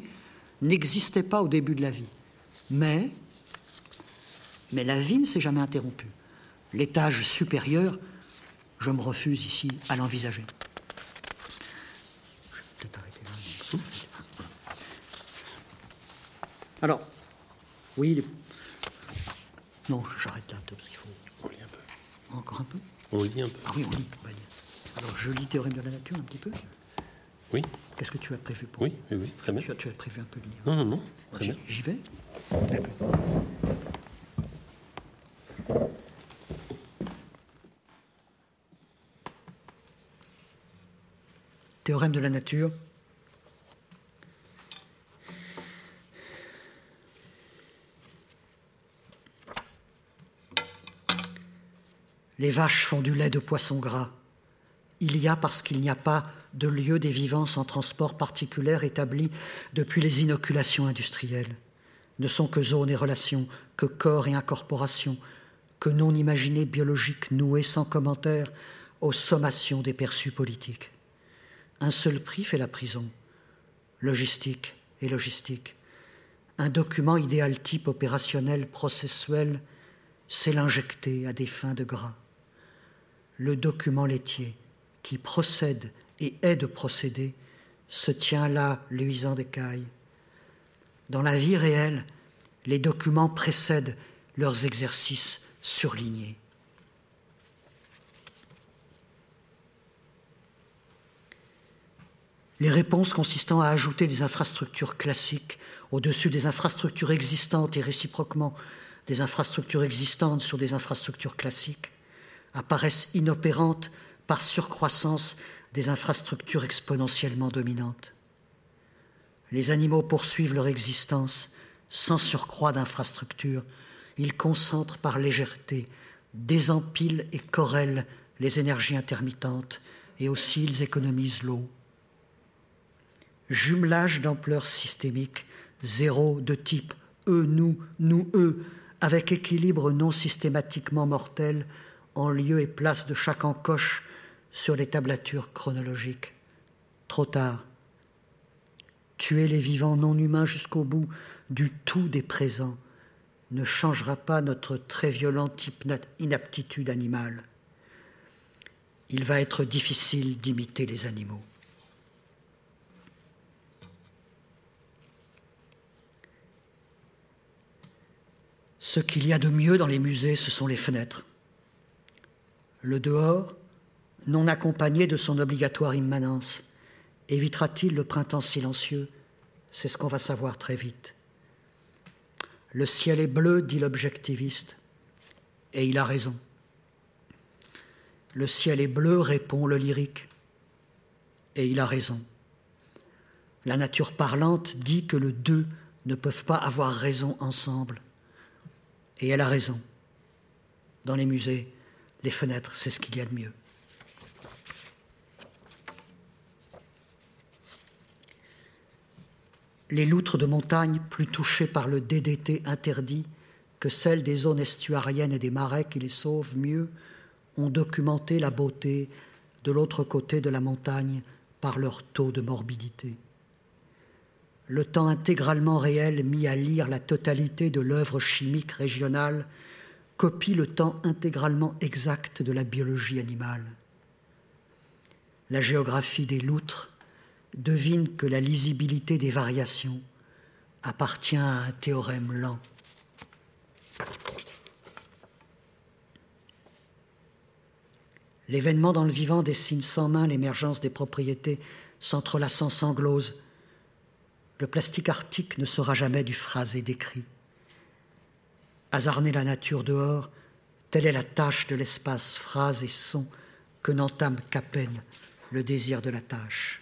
n'existaient pas au début de la vie. Mais, mais la vie ne s'est jamais interrompue l'étage supérieur, je me refuse ici à l'envisager. Alors, oui, non, j'arrête là parce qu'il faut. On lit un peu. Encore un peu On lit un peu. Ah oui, on lit. Alors, je lis Théorème de la nature un petit peu. Oui. Qu'est-ce que tu as prévu pour Oui, oui, oui, très bien. Tu as, tu as prévu un peu de lire Non, non, non. J'y vais D'accord. théorème la nature. Les vaches font du lait de poisson gras. Il y a parce qu'il n'y a pas de lieu des vivants sans transport particulier établi depuis les inoculations industrielles. Ne sont que zones et relations, que corps et incorporation, que non imaginés biologiques noués sans commentaire aux sommations des perçus politiques. Un seul prix fait la prison. Logistique et logistique. Un document idéal type opérationnel processuel, c'est l'injecter à des fins de gras. Le document laitier, qui procède et est de procéder, se tient là, luisant d'écailles. Dans la vie réelle, les documents précèdent leurs exercices surlignés. Les réponses consistant à ajouter des infrastructures classiques au-dessus des infrastructures existantes et réciproquement des infrastructures existantes sur des infrastructures classiques apparaissent inopérantes par surcroissance des infrastructures exponentiellement dominantes. Les animaux poursuivent leur existence sans surcroît d'infrastructures. Ils concentrent par légèreté, désempilent et corrèlent les énergies intermittentes et aussi ils économisent l'eau jumelage d'ampleur systémique, zéro de type eux, nous, nous, eux, avec équilibre non systématiquement mortel en lieu et place de chaque encoche sur les tablatures chronologiques. Trop tard. Tuer les vivants non humains jusqu'au bout du tout des présents ne changera pas notre très violente inaptitude animale. Il va être difficile d'imiter les animaux. Ce qu'il y a de mieux dans les musées, ce sont les fenêtres. Le dehors, non accompagné de son obligatoire immanence, évitera-t-il le printemps silencieux? C'est ce qu'on va savoir très vite. Le ciel est bleu, dit l'objectiviste, et il a raison. Le ciel est bleu, répond le lyrique, et il a raison. La nature parlante dit que les deux ne peuvent pas avoir raison ensemble. Et elle a raison. Dans les musées, les fenêtres, c'est ce qu'il y a de mieux. Les loutres de montagne, plus touchées par le DDT interdit que celles des zones estuariennes et des marais qui les sauvent mieux, ont documenté la beauté de l'autre côté de la montagne par leur taux de morbidité le temps intégralement réel mis à lire la totalité de l'œuvre chimique régionale copie le temps intégralement exact de la biologie animale. La géographie des loutres devine que la lisibilité des variations appartient à un théorème lent. L'événement dans le vivant dessine sans main l'émergence des propriétés s'entrelaçant sangloses le plastique arctique ne sera jamais du phrasé décrit. Hasarner la nature dehors, telle est la tâche de l'espace phrase et son que n'entame qu'à peine le désir de la tâche.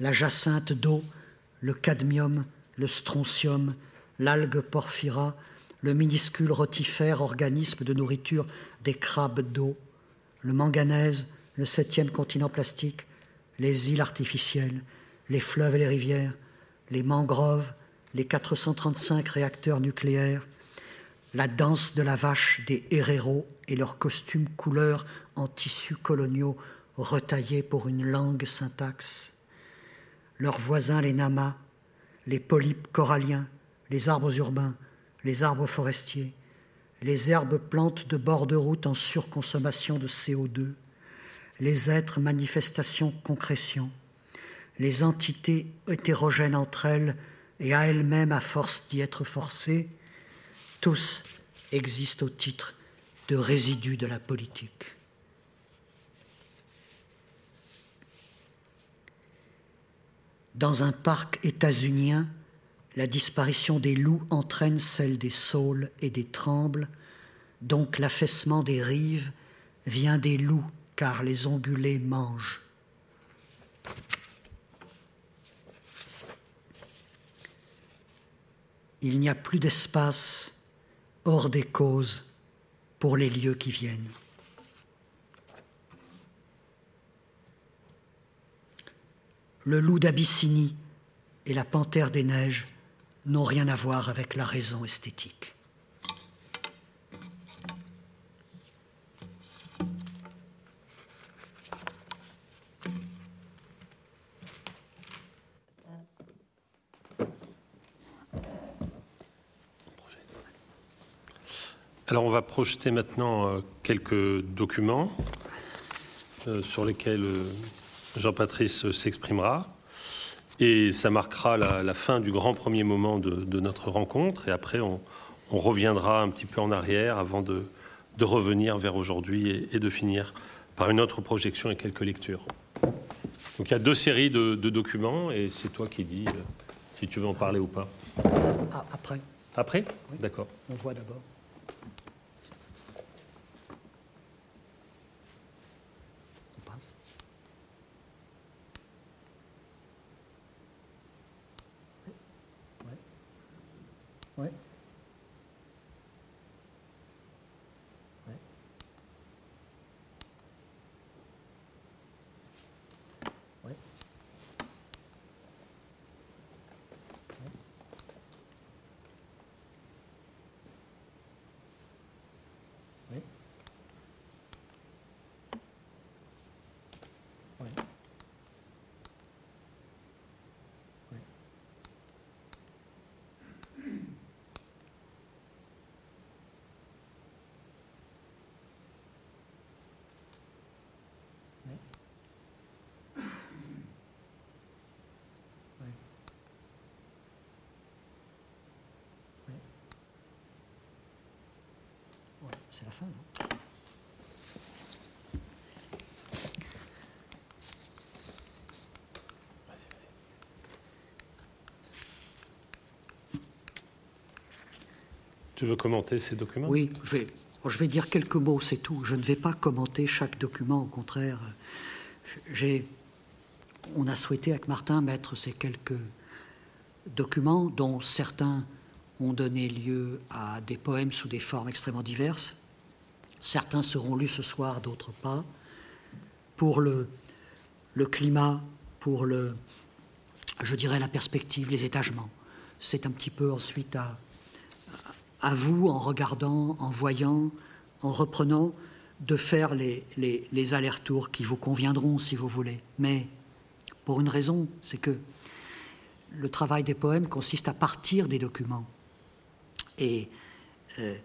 La jacinthe d'eau, le cadmium, le strontium, l'algue porphyra, le minuscule rotifère, organisme de nourriture des crabes d'eau, le manganèse, le septième continent plastique, les îles artificielles, les fleuves et les rivières, les mangroves, les 435 réacteurs nucléaires, la danse de la vache des héréros et leurs costumes couleurs en tissus coloniaux retaillés pour une langue syntaxe, leurs voisins les namas, les polypes coralliens, les arbres urbains, les arbres forestiers, les herbes plantes de bord de route en surconsommation de CO2, les êtres manifestations concrétions, les entités hétérogènes entre elles et à elles-mêmes à force d'y être forcées, tous existent au titre de résidus de la politique. Dans un parc états-unien, la disparition des loups entraîne celle des saules et des trembles, donc l'affaissement des rives vient des loups car les ongulés mangent. Il n'y a plus d'espace hors des causes pour les lieux qui viennent. Le loup d'Abyssinie et la panthère des neiges n'ont rien à voir avec la raison esthétique. Alors on va projeter maintenant euh, quelques documents euh, sur lesquels euh, Jean-Patrice s'exprimera. Et ça marquera la, fin du grand premier moment de, notre rencontre. Et après, on, reviendra un petit peu en arrière avant de, revenir vers aujourd'hui et, de finir par une autre projection et quelques lectures. Donc il y a deux séries de, documents et c'est toi qui dis si tu veux en parler ou pas. Ah, après. Après? D'accord. On voit d'abord. What? C'est la fin, non Tu veux commenter ces documents? Oui, je vais, je vais dire quelques mots, c'est tout. Je ne vais pas commenter chaque document, au contraire. J'ai, on a souhaité avec Martin mettre ces quelques documents, dont certains ont donné lieu à des poèmes sous des formes extrêmement diverses. Certains seront lus ce soir, d'autres pas. Pour le, climat, pour le, je dirais la perspective, les étagements. C'est un petit peu ensuite à, vous, en regardant, en voyant, en reprenant, de faire les, les, allers-retours qui vous conviendront si vous voulez. Mais pour une raison, c'est que le travail des poèmes consiste à partir des documents. Et euh,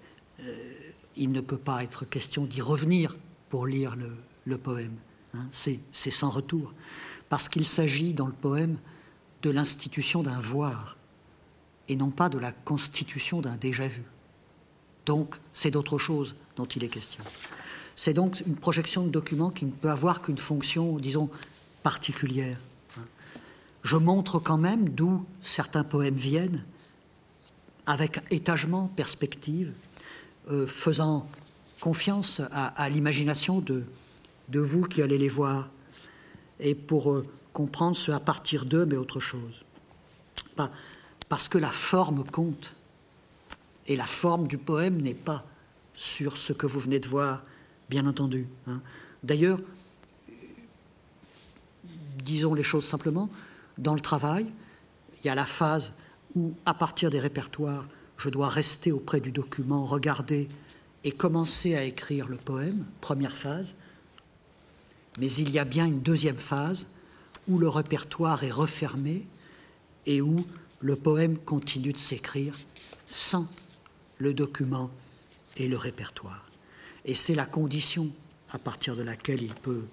il ne peut pas être question d'y revenir pour lire le, poème. Hein. C'est sans retour. Parce qu'il s'agit dans le poème de l'institution d'un voir et non pas de la constitution d'un déjà-vu. Donc, c'est d'autre chose dont il est question. C'est donc une projection de document qui ne peut avoir qu'une fonction, disons, particulière. Hein. Je montre quand même d'où certains poèmes viennent, avec étagement, perspective, euh, faisant confiance à, l'imagination de, de, vous qui allez les voir, et pour euh, comprendre ce à partir d'eux, mais autre chose. Parce que la forme compte, et la forme du poème n'est pas sur ce que vous venez de voir, bien entendu. Hein. D'ailleurs, disons les choses simplement, dans le travail, il y a la phase où, à partir des répertoires, je dois rester auprès du document, regarder et commencer à écrire le poème, première phase. Mais il y a bien une deuxième phase où le répertoire est refermé et où le poème continue de s'écrire sans le document et le répertoire. Et c'est la condition à partir de laquelle il peut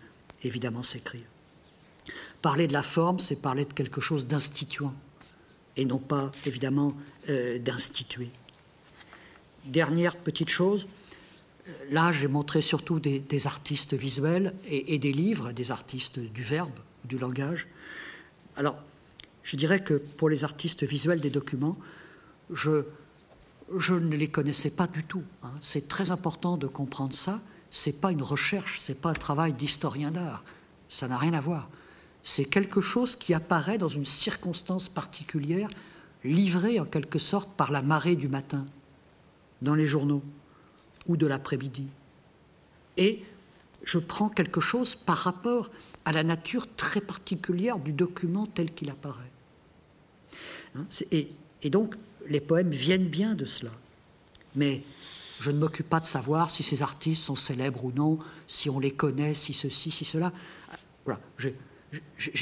évidemment s'écrire. Parler de la forme, c'est parler de quelque chose d'instituant et non pas évidemment euh, d'instituer. Dernière petite chose, là j'ai montré surtout des, artistes visuels et, des livres, des artistes du verbe, du langage. Alors, je dirais que pour les artistes visuels des documents, je, je ne les connaissais pas du tout. Hein. C'est très important de comprendre ça. C'est pas une recherche, c'est pas un travail d'historien d'art. Ça n'a rien à voir c'est quelque chose qui apparaît dans une circonstance particulière, livré en quelque sorte par la marée du matin, dans les journaux, ou de l'après-midi. Et je prends quelque chose par rapport à la nature très particulière du document tel qu'il apparaît. Hein, et, donc, les poèmes viennent bien de cela. Mais je ne m'occupe pas de savoir si ces artistes sont célèbres ou non, si on les connaît, si ceci, si cela. Voilà,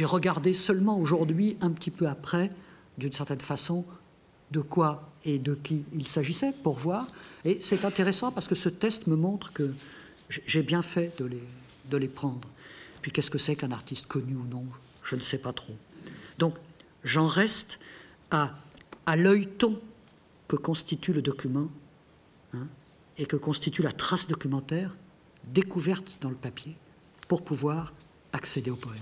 regardé seulement aujourd'hui, un petit peu après, d'une certaine façon, de quoi et de qui il s'agissait pour voir. Et c'est intéressant parce que ce test me montre que j'ai bien fait de les, prendre. Puis qu'est-ce que c'est qu'un artiste connu ou non? Je ne sais pas trop. Donc j'en reste à, l'œilleton que constitue le document hein, et que constitue la trace documentaire découverte dans le papier pour pouvoir accéder au poème.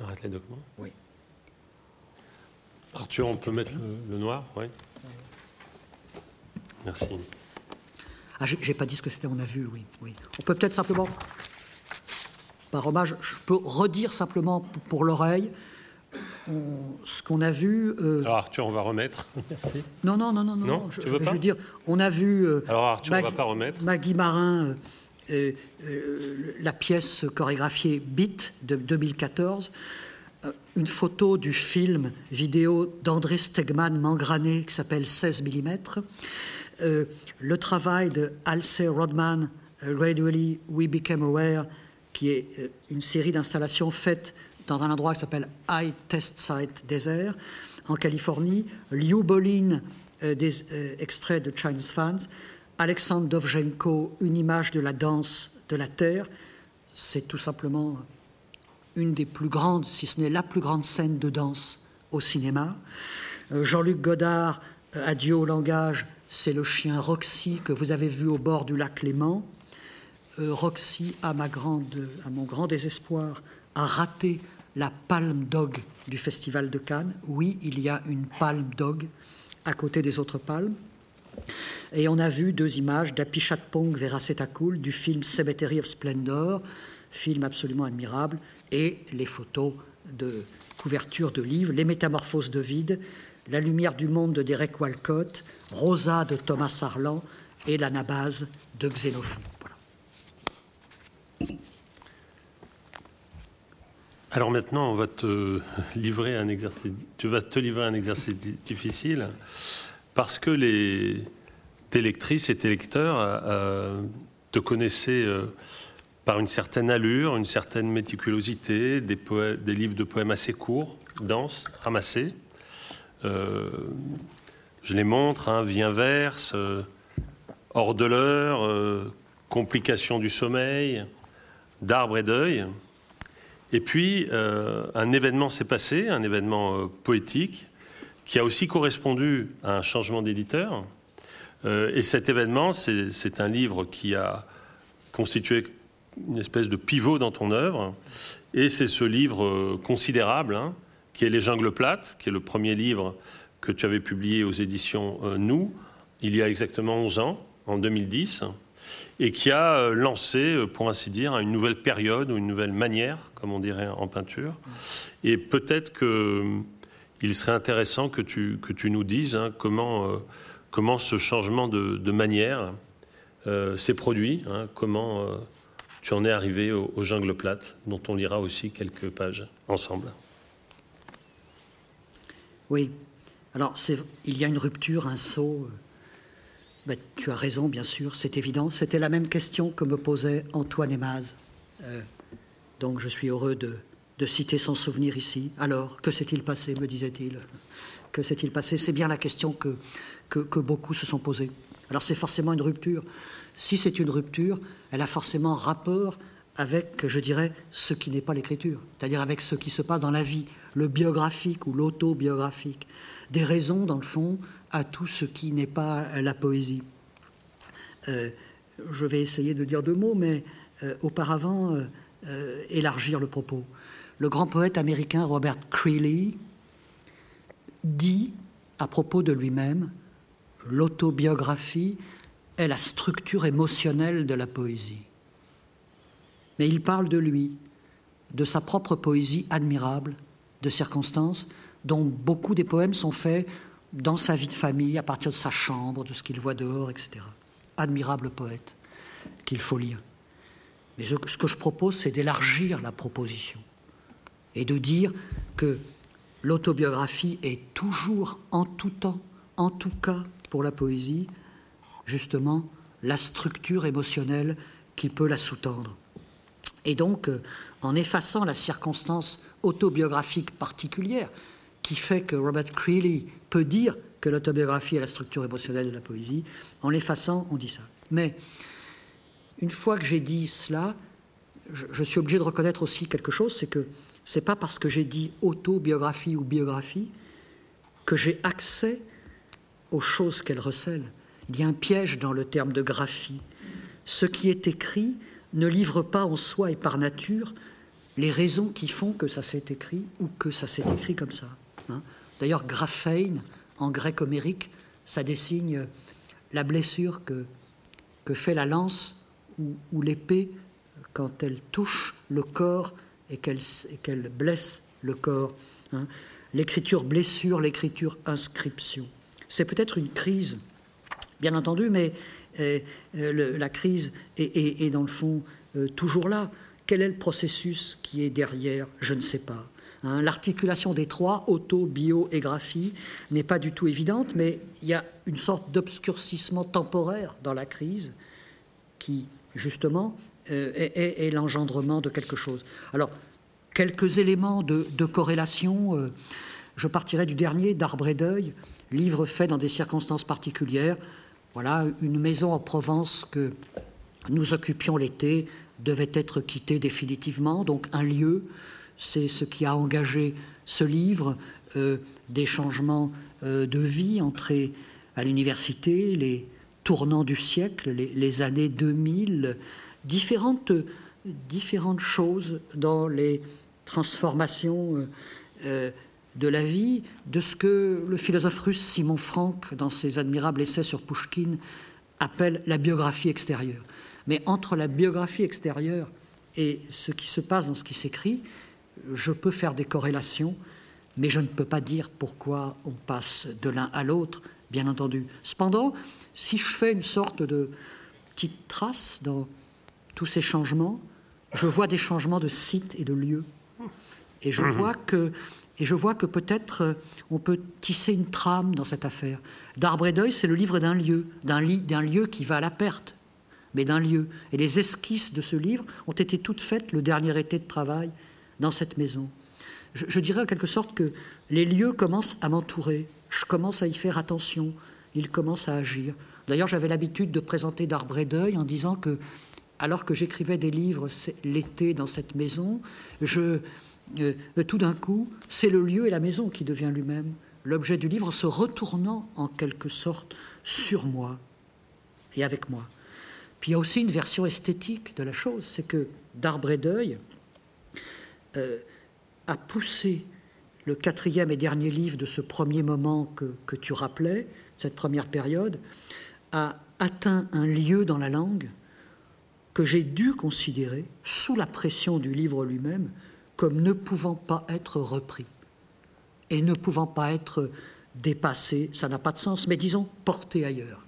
On arrête les documents? Oui. Arthur, on peut mettre le, noir Oui. Merci. Ah, j'ai pas dit ce que c'était, on a vu, oui. oui. On peut peut-être simplement, par hommage, je peux redire simplement pour l'oreille ce qu'on a vu. Euh, Alors Arthur, on va remettre. Merci. Non, non, non, non, non. je, veux dire, on a vu. Euh, Alors Arthur, Maggie, on va pas remettre. Maggie Marin, euh, la pièce chorégraphiée Beat de 2014 une photo du film vidéo d'André Stegman Mangrané qui s'appelle 16 mm, euh, le travail de Halsey Rodman, Gradually We Became Aware, qui est une série d'installations faites dans un endroit qui s'appelle High Test Site Desert, en Californie, Liu Bolin, des extraits de Chinese Fans, Alexandre Dovzhenko, une image de la danse de la Terre, c'est tout simplement une des plus grandes, si ce n'est la plus grande scène de danse au cinéma. Jean-Luc Godard, Adieu au langage, c'est le chien Roxy que vous avez vu au bord du lac Léman. Euh, Roxy, à, ma grande, à mon grand désespoir, a raté la Palme Dog du Festival de Cannes. Oui, il y a une Palme Dog à côté des autres palmes. Et on a vu deux images d'Apichatpong Veracetakul du film Cemetery of Splendor, film absolument admirable, et les photos de couverture de livres, Les Métamorphoses de Vide, La lumière du monde de Derek Walcott, Rosa de Thomas Arlan et l'anabase de Xénophon. Alors maintenant, on va te livrer un exercice. Tu vas te livrer un exercice difficile parce que les tes lectrices et tes lecteurs euh, te connaissaient euh, par une certaine allure, une certaine méticulosité, des, livres de poèmes assez courts, denses, ramassés. Euh, je les montre, hein, vie inverse, euh, hors de l'heure, euh, complications du sommeil, d'arbre et d'œil. Et puis, euh, un événement s'est passé, un événement poétique, qui a aussi correspondu à un changement d'éditeur. et cet événement, c'est un livre qui a constitué une espèce de pivot dans ton œuvre. Et c'est ce livre considérable, hein, qui est Les Jungles plates, qui est le premier livre que tu avais publié aux éditions euh, Nous, il y a exactement 11 ans, en 2010, et qui a euh, lancé, euh, pour ainsi dire, une nouvelle période ou une nouvelle manière, comme on dirait en peinture. Et peut-être qu'il serait intéressant que tu, que tu nous dises hein, comment, comment ce changement de, manière s'est produit, hein, comment tu en es arrivé aux au Jungle Plate, dont on lira aussi quelques pages ensemble. Oui, alors, il y a une rupture, un saut. Euh, ben, tu as raison, bien sûr, c'est évident. C'était la même question que me posait Antoine Emaz. Euh, donc, je suis heureux de, citer son souvenir ici. Alors, que s'est-il passé, me disait-il Que s'est-il passé? C'est bien la question que, beaucoup se sont posées. Alors, c'est forcément une rupture. Si c'est une rupture, elle a forcément rapport avec, je dirais, ce qui n'est pas l'écriture, c'est-à-dire avec ce qui se passe dans la vie, le biographique ou l'autobiographique des raisons, dans le fond, à tout ce qui n'est pas la poésie. Euh, je vais essayer de dire deux mots, mais euh, auparavant, euh, élargir le propos. Le grand poète américain Robert Creeley dit à propos de lui-même, l'autobiographie est la structure émotionnelle de la poésie. Mais il parle de lui, de sa propre poésie admirable, de circonstances, dont beaucoup des poèmes sont faits dans sa vie de famille, à partir de sa chambre, de ce qu'il voit dehors, etc. Admirable poète qu'il faut lire. Mais ce que je propose, c'est d'élargir la proposition et de dire que l'autobiographie est toujours, en tout temps, en tout cas pour la poésie, justement la structure émotionnelle qui peut la sous-tendre. Et donc, euh, en effaçant la circonstance autobiographique particulière qui fait que Robert Creeley peut dire que l'autobiographie est la structure émotionnelle de la poésie, en l'effaçant, on dit ça. Mais une fois que j'ai dit cela, je, suis obligé de reconnaître aussi quelque chose, c'est que c'est pas parce que j'ai dit autobiographie ou biographie que j'ai accès aux choses qu'elle recèle. Il y a un piège dans le terme de graphie. Ce qui est écrit ne livre pas en soi et par nature les raisons qui font que ça s'est écrit ou que ça s'est écrit comme ça. Hein. D'ailleurs, graphein, en grec homérique, ça désigne la blessure que, que fait la lance ou, l'épée quand elle touche le corps et qu'elle blesse le corps. Hein. L'écriture blessure, l'écriture inscription. C'est peut-être une crise, bien entendu, mais euh, euh, la crise est, dans le fond euh, toujours là. Quel est le processus qui est derrière? Je ne sais pas. Hein. L'articulation des trois, auto, bio et graphie, n'est pas du tout évidente, mais il y a une sorte d'obscurcissement temporaire dans la crise qui, justement, est, l'engendrement de quelque chose. Alors, quelques éléments de, corrélation. je partirai du dernier, d'Arbre et Deuil, livre fait dans des circonstances particulières. Voilà, une maison en Provence que nous occupions l'été devait être quittée définitivement, donc un lieu, c'est ce qui a engagé ce livre, euh, des changements euh, de vie, entrée à l'université, les tournants du siècle, les, années 2000, différentes, différentes choses dans les transformations euh, de la vie, de ce que le philosophe russe Simon Frank, dans ses admirables essais sur Pouchkine, appelle la biographie extérieure. Mais entre la biographie extérieure et ce qui se passe dans ce qui s'écrit, je peux faire des corrélations, mais je ne peux pas dire pourquoi on passe de l'un à l'autre, bien entendu. Cependant, si je fais une sorte de petite trace dans tous ces changements, je vois des changements de site et de lieu. Et je vois que et je vois que peut-être euh, on peut tisser une trame dans cette affaire. D'arbre et d'œil, c'est le livre d'un lieu, d'un lieu qui va à la perte, mais d'un lieu. Et les esquisses de ce livre ont été toutes faites le dernier été de travail dans cette maison. Je, dirais en quelque sorte que les lieux commencent à m'entourer. Je commence à y faire attention. Ils commencent à agir. D'ailleurs, j'avais l'habitude de présenter d'arbre et d'œil en disant que, alors que j'écrivais des livres l'été dans cette maison, je, euh, tout d'un coup, c'est le lieu et la maison qui devient lui-même l'objet du livre, se retournant en quelque sorte sur moi et avec moi. Puis il y a aussi une version esthétique de la chose, c'est que d'arbre et d'œil euh, a poussé le quatrième et dernier livre de ce premier moment que, que tu rappelais, cette première période, a atteint un lieu dans la langue que j'ai dû considérer, sous la pression du livre lui-même, comme ne pouvant pas être repris et ne pouvant pas être dépassé, ça n'a pas de sens, mais disons porté ailleurs.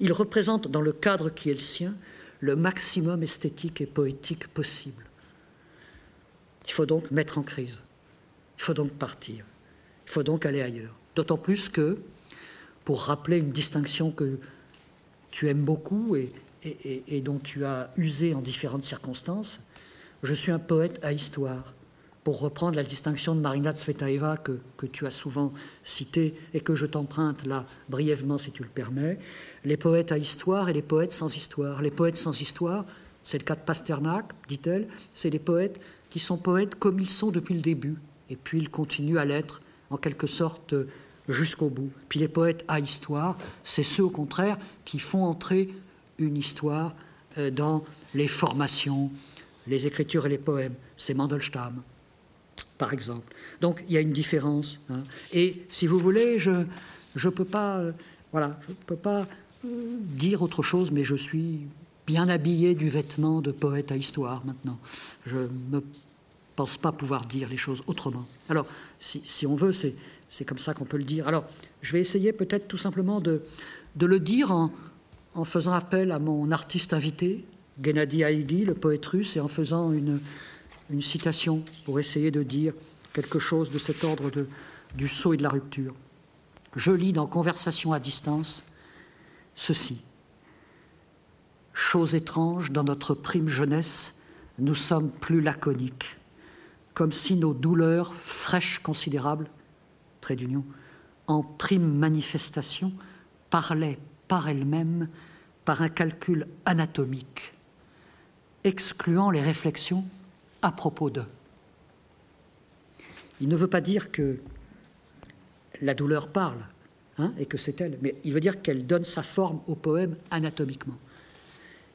Il représente dans le cadre qui est le sien le maximum esthétique et poétique possible. Il faut donc mettre en crise, il faut donc partir, il faut donc aller ailleurs. D'autant plus que, pour rappeler une distinction que tu aimes beaucoup et, dont tu as usé en différentes circonstances, je suis un poète à histoire, pour reprendre la distinction de Marina Tsvetaeva que, que tu as souvent citée et que je t'emprunte là brièvement si tu le permets. Les poètes à histoire et les poètes sans histoire. Les poètes sans histoire, c'est le cas de Pasternak, dit-elle, c'est les poètes qui sont poètes comme ils sont depuis le début, et puis ils continuent à l'être en quelque sorte jusqu'au bout. Puis les poètes à histoire, c'est ceux au contraire qui font entrer une histoire euh, dans les formations, les écritures et les poèmes, c'est Mandelstam, par exemple. Donc il y a une différence. Hein. Et si vous voulez, je ne peux pas, euh, voilà, je peux pas euh, dire autre chose, mais je suis bien habillé du vêtement de poète à histoire maintenant. Je ne pense pas pouvoir dire les choses autrement. Alors, si, si on veut, c'est comme ça qu'on peut le dire. Alors, je vais essayer peut-être tout simplement de, le dire en, faisant appel à mon artiste invité, Gennady Haïgi, le poète russe, et en faisant une, une citation pour essayer de dire quelque chose de cet ordre de, du saut et de la rupture. Je lis dans Conversation à distance ceci. chose étrange, dans notre prime jeunesse, nous sommes plus laconiques, comme si nos douleurs fraîches considérables, trait d'union, en prime manifestation, parlaient par elles-mêmes par un calcul anatomique, excluant les réflexions à propos d'eux. Il ne veut pas dire que la douleur parle, hein, et que c'est elle, mais il veut dire qu'elle donne sa forme au poème anatomiquement.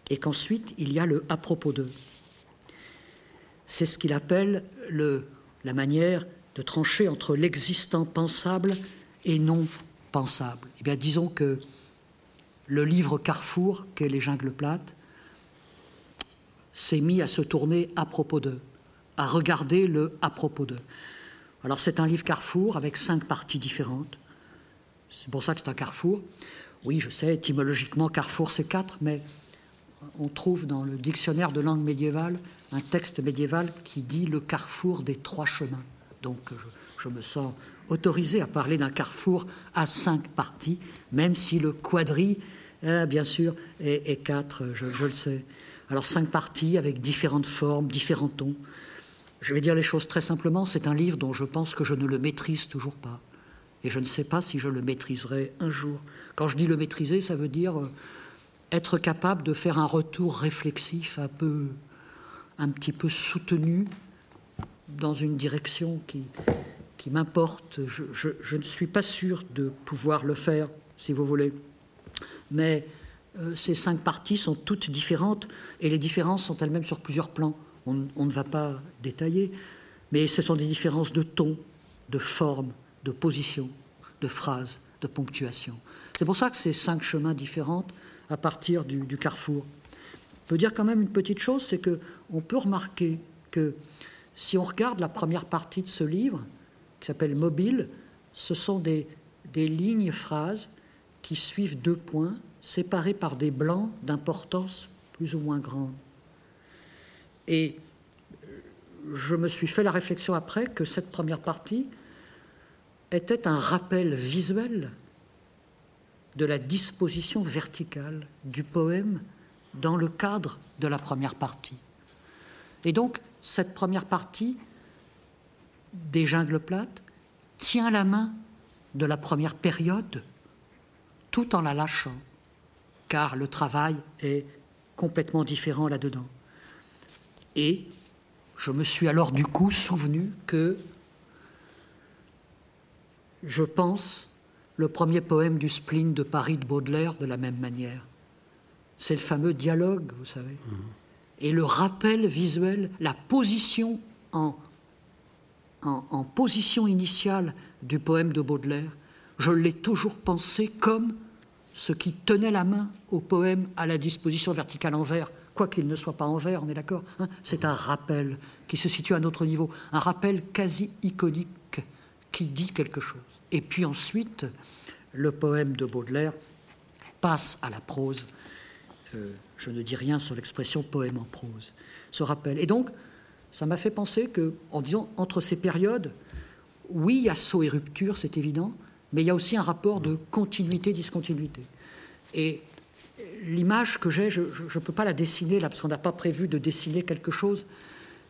Et qu'ensuite, il y a le à propos d'eux. C'est ce qu'il appelle le, la manière de trancher entre l'existant pensable et non pensable. Eh bien, disons que le livre Carrefour, qu'est Les Jungles Plates, s'est mis à se tourner à propos d'eux, à regarder le à propos d'eux. Alors c'est un livre Carrefour avec cinq parties différentes. C'est pour ça que c'est un carrefour. Oui, je sais, étymologiquement, carrefour c'est quatre, mais on trouve dans le dictionnaire de langue médiévale un texte médiéval qui dit le carrefour des trois chemins. Donc je, me sens autorisé à parler d'un carrefour à cinq parties, même si le quadri, euh, bien sûr, est, quatre, je, je, le sais. Alors cinq parties avec différentes formes, différents tons. Je vais dire les choses très simplement, c'est un livre dont je pense que je ne le maîtrise toujours pas. Et je ne sais pas si je le maîtriserai un jour. Quand je dis le maîtriser, ça veut dire euh, être capable de faire un retour réflexif un peu, un petit peu soutenu dans une direction qui, m'importe. Je, ne suis pas sûr de pouvoir le faire, si vous voulez. Mais euh, ces cinq parties sont toutes différentes et les différences sont elles-mêmes sur plusieurs plans. On, ne va pas détailler, mais ce sont des différences de ton, de forme, de position, de phrase, de ponctuation. C'est pour ça que ces cinq chemins différents à partir du, du carrefour. On peut dire quand même une petite chose, c'est que on peut remarquer que si on regarde la première partie de ce livre, qui s'appelle Mobile, ce sont des, lignes phrases qui suivent deux points séparés par des blancs d'importance plus ou moins grande. Et je me suis fait la réflexion après que cette première partie était un rappel visuel de la disposition verticale du poème dans le cadre de la première partie. Et donc, cette première partie des jungles plates tient la main de la première période tout en la lâchant, car le travail est complètement différent là-dedans. Et je me suis alors du coup souvenu que je pense le premier poème du spleen de Paris de Baudelaire de la même manière. C'est le fameux dialogue, vous savez. Mmh. Et le rappel visuel, la position en position initiale du poème de Baudelaire, je l'ai toujours pensé comme ce qui tenait la main au poème à la disposition verticale en vers, quoi qu'il ne soit pas en vers, on est d'accord hein C'est un rappel qui se situe à notre niveau, un rappel quasi iconique qui dit quelque chose. Et puis ensuite, le poème de Baudelaire passe à la prose. Euh, je ne dis rien sur l'expression poème en prose. Ce rappel. Et donc, ça m'a fait penser que, en disant entre ces périodes, oui, il y a saut et rupture, c'est évident, mais il y a aussi un rapport de continuité-discontinuité. Et l'image que j'ai, je ne peux pas la dessiner là, parce qu'on n'a pas prévu de dessiner quelque chose,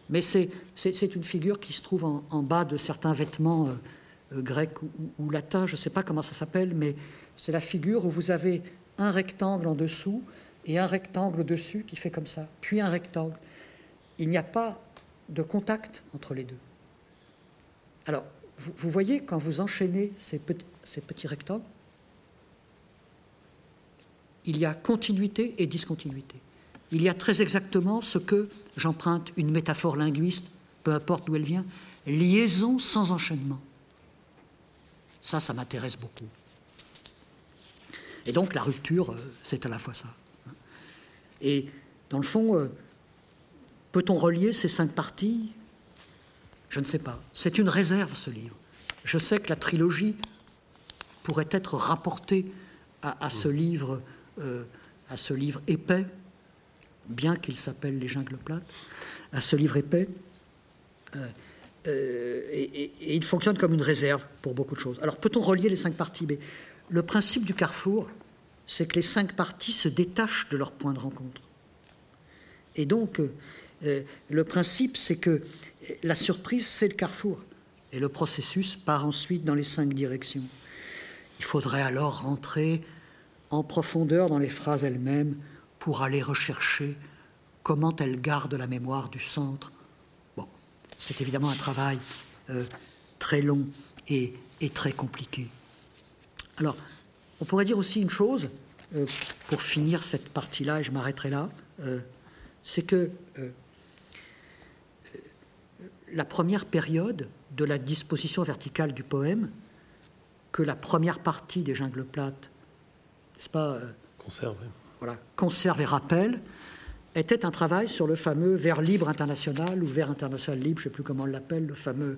mais c'est une figure qui se trouve en, bas de certains vêtements euh, euh, grecs ou, latins, je ne sais pas comment ça s'appelle, mais c'est la figure où vous avez un rectangle en dessous et un rectangle au-dessus qui fait comme ça, puis un rectangle. Il n'y a pas de contact entre les deux. Alors, vous, voyez, quand vous enchaînez ces petits, ces petits rectangles, il y a continuité et discontinuité. Il y a très exactement ce que, j'emprunte une métaphore linguiste, peu importe d'où elle vient, liaison sans enchaînement. Ça, ça m'intéresse beaucoup. Et donc la rupture, euh, c'est à la fois ça. Et dans le fond, euh, Peut-on relier ces cinq parties? Je ne sais pas. C'est une réserve, ce livre. Je sais que la trilogie pourrait être rapportée à, ce livre, euh, à ce livre épais, bien qu'il s'appelle Les Jungles plates, à ce livre épais. Euh, euh, et, et, il fonctionne comme une réserve pour beaucoup de choses. Alors peut-on relier les cinq parties? Mais le principe du carrefour, c'est que les cinq parties se détachent de leur point de rencontre. Et donc, euh, le principe, c'est que la surprise, c'est le carrefour. Et le processus part ensuite dans les cinq directions. Il faudrait alors rentrer en profondeur dans les phrases elles-mêmes pour aller rechercher comment elles gardent la mémoire du centre. Bon, c'est évidemment un travail euh, très long et, très compliqué. Alors, on pourrait dire aussi une chose, euh, pour finir cette partie-là, et je m'arrêterai là, c'est que la première période de la disposition verticale du poème, que la première partie des Jungles plates, n'est-ce pas euh, Conserve. Voilà, conserve et rappelle, était un travail sur le fameux vers libre international ou vers international libre, je ne sais plus comment on l'appelle, le fameux,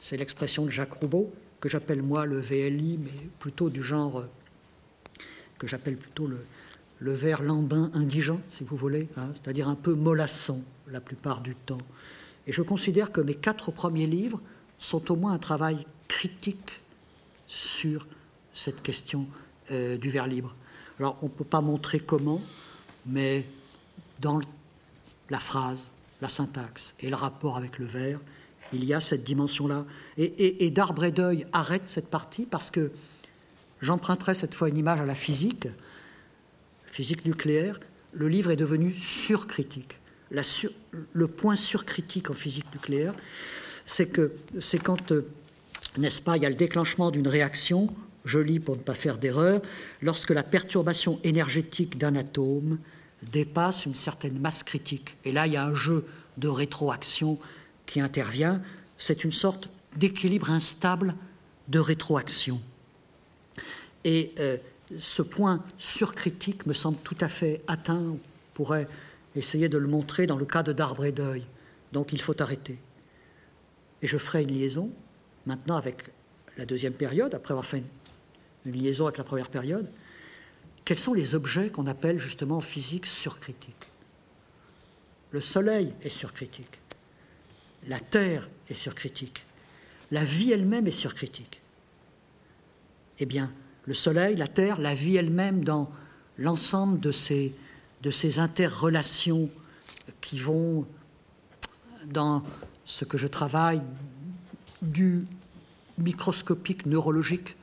c'est l'expression de Jacques Roubaud, que j'appelle moi le VLI, mais plutôt du genre, euh, que j'appelle plutôt le, le vers lambin indigent, si vous voulez, hein, c'est-à-dire un peu mollasson la plupart du temps. Et je considère que mes quatre premiers livres sont au moins un travail critique sur cette question euh, du vers libre. Alors, on ne peut pas montrer comment, mais dans la phrase, la syntaxe et le rapport avec le vers, il y a cette dimension-là. Et, d'arbre et d'œil arrête cette partie parce que j'emprunterai cette fois une image à la physique, physique nucléaire. Le livre est devenu surcritique le point surcritique en physique nucléaire, c'est que c'est quand, euh, n'est-ce pas, il y a le déclenchement d'une réaction, je lis pour ne pas faire d'erreur, lorsque la perturbation énergétique d'un atome dépasse une certaine masse critique. Et là, il y a un jeu de rétroaction qui intervient. C'est une sorte d'équilibre instable de rétroaction. Et euh, ce point surcritique me semble tout à fait atteint, on pourrait essayer de le montrer dans le cas de d'arbre et d'œil. Donc il faut arrêter. Et je ferai une liaison maintenant avec la deuxième période, après avoir fait une, liaison avec la première période. Quels sont les objets qu'on appelle justement en physique surcritiques? Le Soleil est surcritique. La Terre est surcritique. La vie elle-même est surcritique. Eh bien, le Soleil, la Terre, la vie elle-même dans l'ensemble de ces interrelations qui vont dans ce que je travaille du microscopique neurologique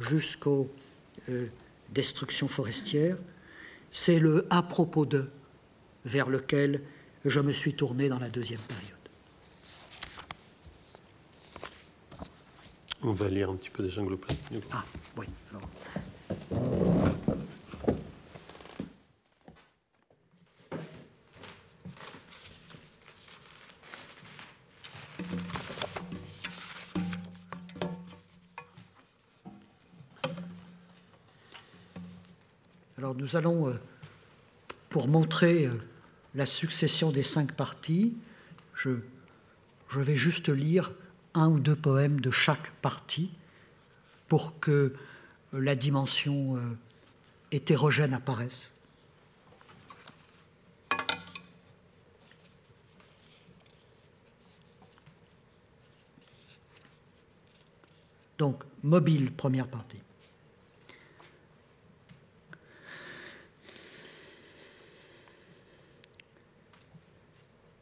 jusqu'aux euh, destructions forestières, c'est le à propos de vers lequel je me suis tourné dans la deuxième période. On va lire un petit peu des jungles Ah, oui. Alors. nous allons, euh, pour montrer euh, la succession des cinq parties, je, je vais juste lire un ou deux poèmes de chaque partie pour que euh, la dimension hétérogène apparaisse. Donc, mobile, première partie.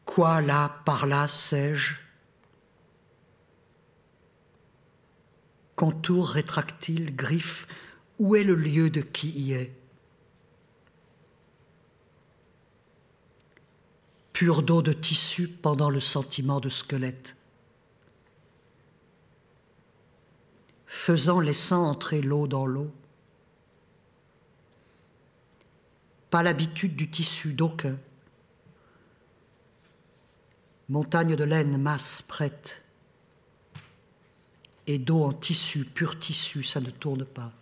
Quoi là, par là, sais-je? Contour rétractile, griffe, où est le lieu de qui y est? Pure d'eau de tissu pendant le sentiment de squelette. Faisant, laissant entrer l'eau dans l'eau. Pas l'habitude du tissu d'aucun montagne de laine masse prête, et d'eau en tissu, pur tissu, ça ne tourne pas.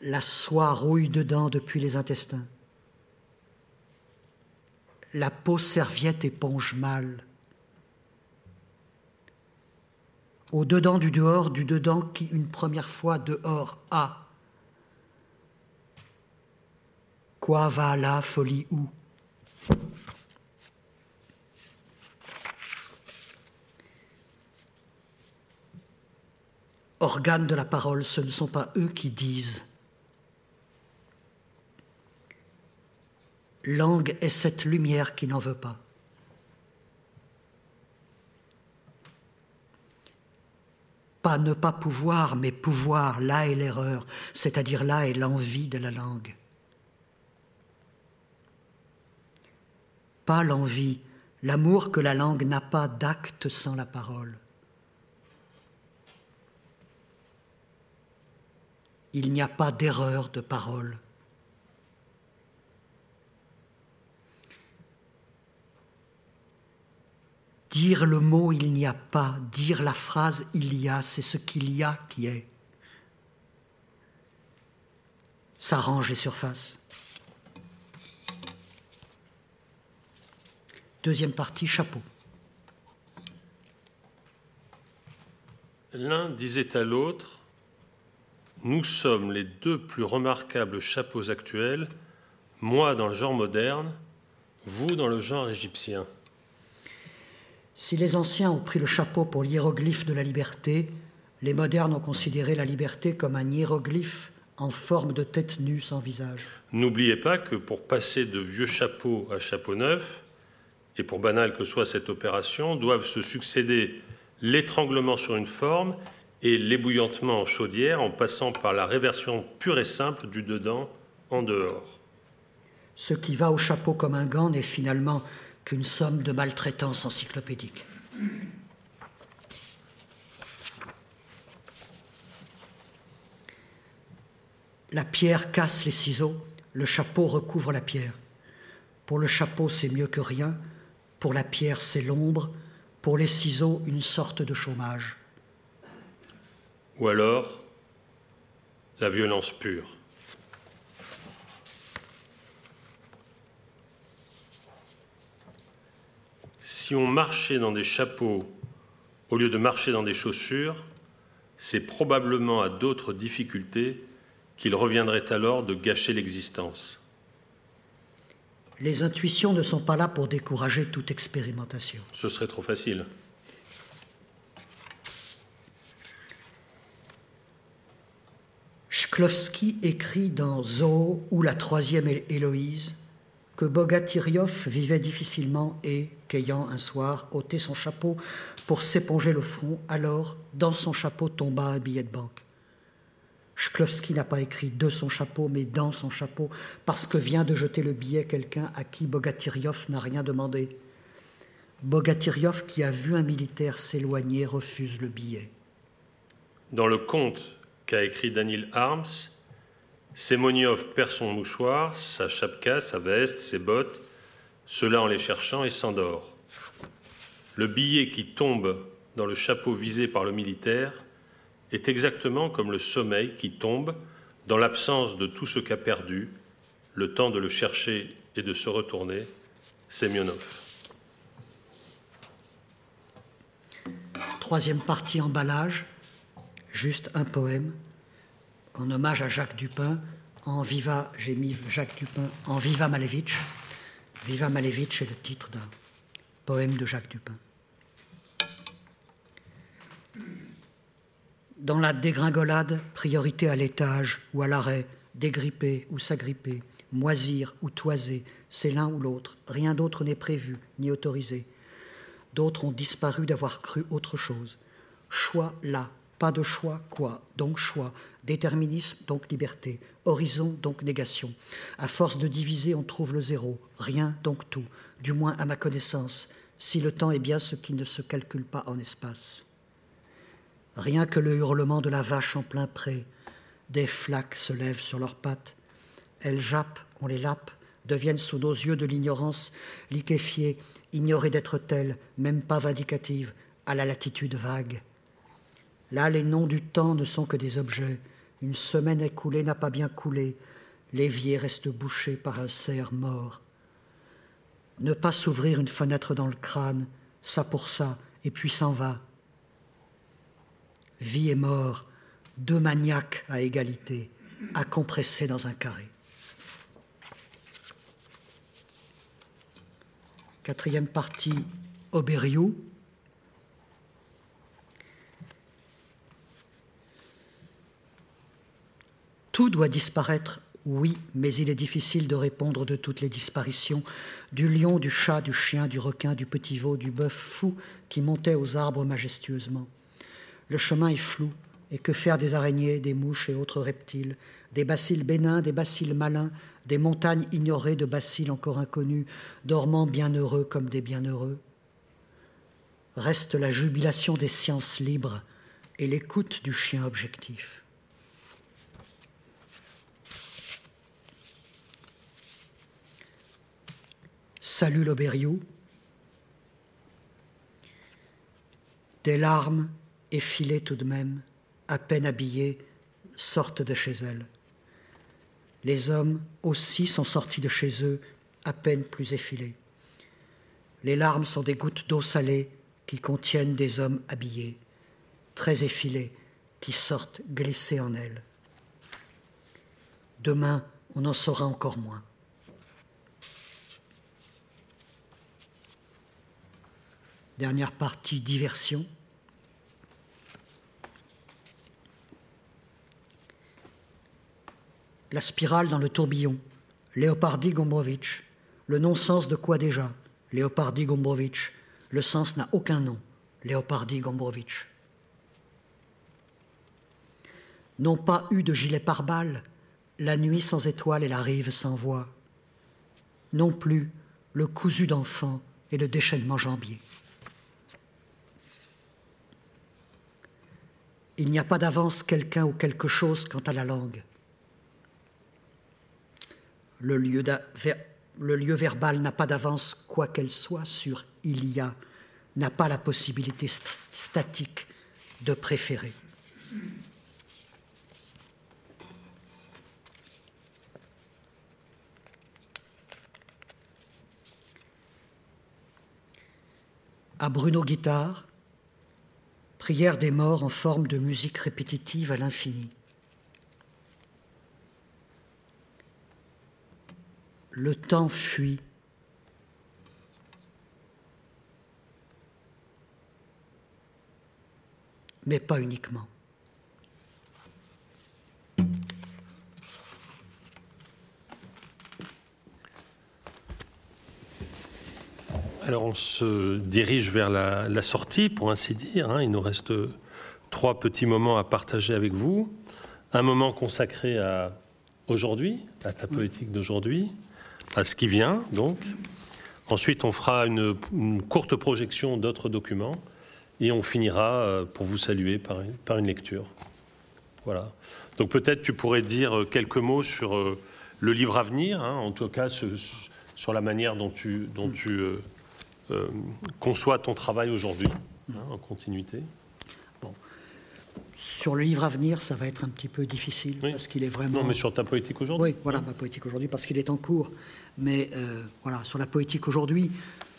La soie rouille dedans depuis les intestins. La peau serviette éponge mal. Au dedans du dehors, du dedans qui une première fois dehors a. Quoi va là, folie où? Organes de la parole, ce ne sont pas eux qui disent. Langue est cette lumière qui n'en veut pas. Pas ne pas pouvoir, mais pouvoir, là est l'erreur, c'est-à-dire là est l'envie de la langue. Pas l'envie, l'amour que la langue n'a pas d'acte sans la parole. Il n'y a pas d'erreur de parole. Dire le mot il n'y a pas, dire la phrase il y a, c'est ce qu'il y a qui est. Ça range les surfaces. Deuxième partie, chapeau. L'un disait à l'autre, Nous sommes les deux plus remarquables chapeaux actuels, moi dans le genre moderne, vous dans le genre égyptien. Si les anciens ont pris le chapeau pour l'hiéroglyphe de la liberté, les modernes ont considéré la liberté comme un hiéroglyphe en forme de tête nue sans visage. N'oubliez pas que pour passer de vieux chapeau à chapeau neuf, et pour banal que soit cette opération, doivent se succéder l'étranglement sur une forme et l'ébouillantement en chaudière en passant par la réversion pure et simple du dedans en dehors. Ce qui va au chapeau comme un gant n'est finalement qu'une somme de maltraitance encyclopédique. La pierre casse les ciseaux, le chapeau recouvre la pierre. Pour le chapeau, c'est mieux que rien, pour la pierre, c'est l'ombre, pour les ciseaux, une sorte de chômage. Ou alors, la violence pure. Si on marchait dans des chapeaux au lieu de marcher dans des chaussures, c'est probablement à d'autres difficultés qu'il reviendrait alors de gâcher l'existence. Les intuitions ne sont pas là pour décourager toute expérimentation. Ce serait trop facile. Shklovsky écrit dans Zoo ou la troisième Héloïse que Bogatyriov vivait difficilement et qu'ayant un soir ôté son chapeau pour s'éponger le front, alors dans son chapeau tomba un billet de banque. Shklovsky n'a pas écrit de son chapeau, mais dans son chapeau, parce que vient de jeter le billet quelqu'un à qui Bogatyriov n'a rien demandé. Bogatyriov, qui a vu un militaire s'éloigner, refuse le billet. Dans le conte qu'a écrit Daniel Arms, Semoniov perd son mouchoir, sa chapka, sa veste, ses bottes, cela en les cherchant et s'endort. Le billet qui tombe dans le chapeau visé par le militaire est exactement comme le sommeil qui tombe dans l'absence de tout ce qu'a perdu, le temps de le chercher et de se retourner, Semyonov. Troisième partie emballage, juste un poème en hommage à Jacques Dupin, en Viva, j'ai mis Jacques Dupin en Viva Malevitch. Viva Malevitch est le titre d'un poème de Jacques Dupin. Dans la dégringolade, priorité à l'étage ou à l'arrêt, dégripper ou s'agripper, moisir ou toiser, c'est l'un ou l'autre, rien d'autre n'est prévu ni autorisé. D'autres ont disparu d'avoir cru autre chose. Choix là, pas de choix, quoi Donc choix. Déterminisme, donc liberté. Horizon, donc négation. À force de diviser, on trouve le zéro. Rien, donc tout. Du moins à ma connaissance, si le temps est bien ce qui ne se calcule pas en espace. Rien que le hurlement de la vache en plein pré. Des flaques se lèvent sur leurs pattes. Elles jappent, on les lappe, deviennent sous nos yeux de l'ignorance, liquéfiées, ignorées d'être telles, même pas vindicatives, à la latitude vague. Là, les noms du temps ne sont que des objets. Une semaine écoulée n'a pas bien coulé. L'évier reste bouché par un cerf mort. Ne pas s'ouvrir une fenêtre dans le crâne, ça pour ça, et puis s'en va. Vie et mort, deux maniaques à égalité, à compresser dans un carré. Quatrième partie, Auberiou, Tout doit disparaître oui, mais il est difficile de répondre de toutes les disparitions, du lion, du chat, du chien, du requin, du petit veau, du bœuf fou qui montait aux arbres majestueusement. Le chemin est flou, et que faire des araignées, des mouches et autres reptiles, des bacilles bénins, des bacilles malins, des montagnes ignorées de bacilles encore inconnus, dormant bienheureux comme des bienheureux? Reste la jubilation des sciences libres et l'écoute du chien objectif. Salut l'Auberiou. Des larmes effilées tout de même, à peine habillées, sortent de chez elle. Les hommes aussi sont sortis de chez eux, à peine plus effilés. Les larmes sont des gouttes d'eau salée qui contiennent des hommes habillés, très effilés, qui sortent glisser en elles. Demain, on en saura encore moins. Dernière partie, diversion. La spirale dans le tourbillon. Léopardi Gombrowicz. Le non-sens de quoi déjà? Léopardi Gombrowicz. Le sens n'a aucun nom. Léopardi Gombrowicz. N'ont pas eu de gilet pare-balles, la nuit sans étoiles et la rive sans voix. Non plus le cousu d'enfant et le déchaînement jambier. Il n'y a pas d'avance quelqu'un ou quelque chose quant à la langue. Le lieu, verbal n'a pas d'avance, quoi qu'elle soit, sur il y a, n'a pas la possibilité statique de préférer. À Bruno Guitare, prière des morts en forme de musique répétitive à l'infini. Le temps fuit. Mais pas uniquement. Alors on se dirige vers la, sortie, pour ainsi dire. Hein. Il nous reste trois petits moments à partager avec vous. Un moment consacré à aujourd'hui, à ta politique d'aujourd'hui, à ce qui vient donc. Ensuite, on fera une, courte projection d'autres documents et on finira euh, pour vous saluer par une, par une lecture. Voilà. Donc peut-être tu pourrais dire quelques mots sur euh, le livre à venir, hein, en tout cas sur la manière dont tu, euh, euh, conçoit ton travail aujourd'hui, hein, en continuité Bon. Sur le livre à venir, ça va être un petit peu difficile parce qu'il est vraiment. Non, mais sur ta politique aujourd'hui. Oui, voilà ma politique aujourd'hui parce qu'il est en cours. Mais euh, voilà, sur la politique aujourd'hui,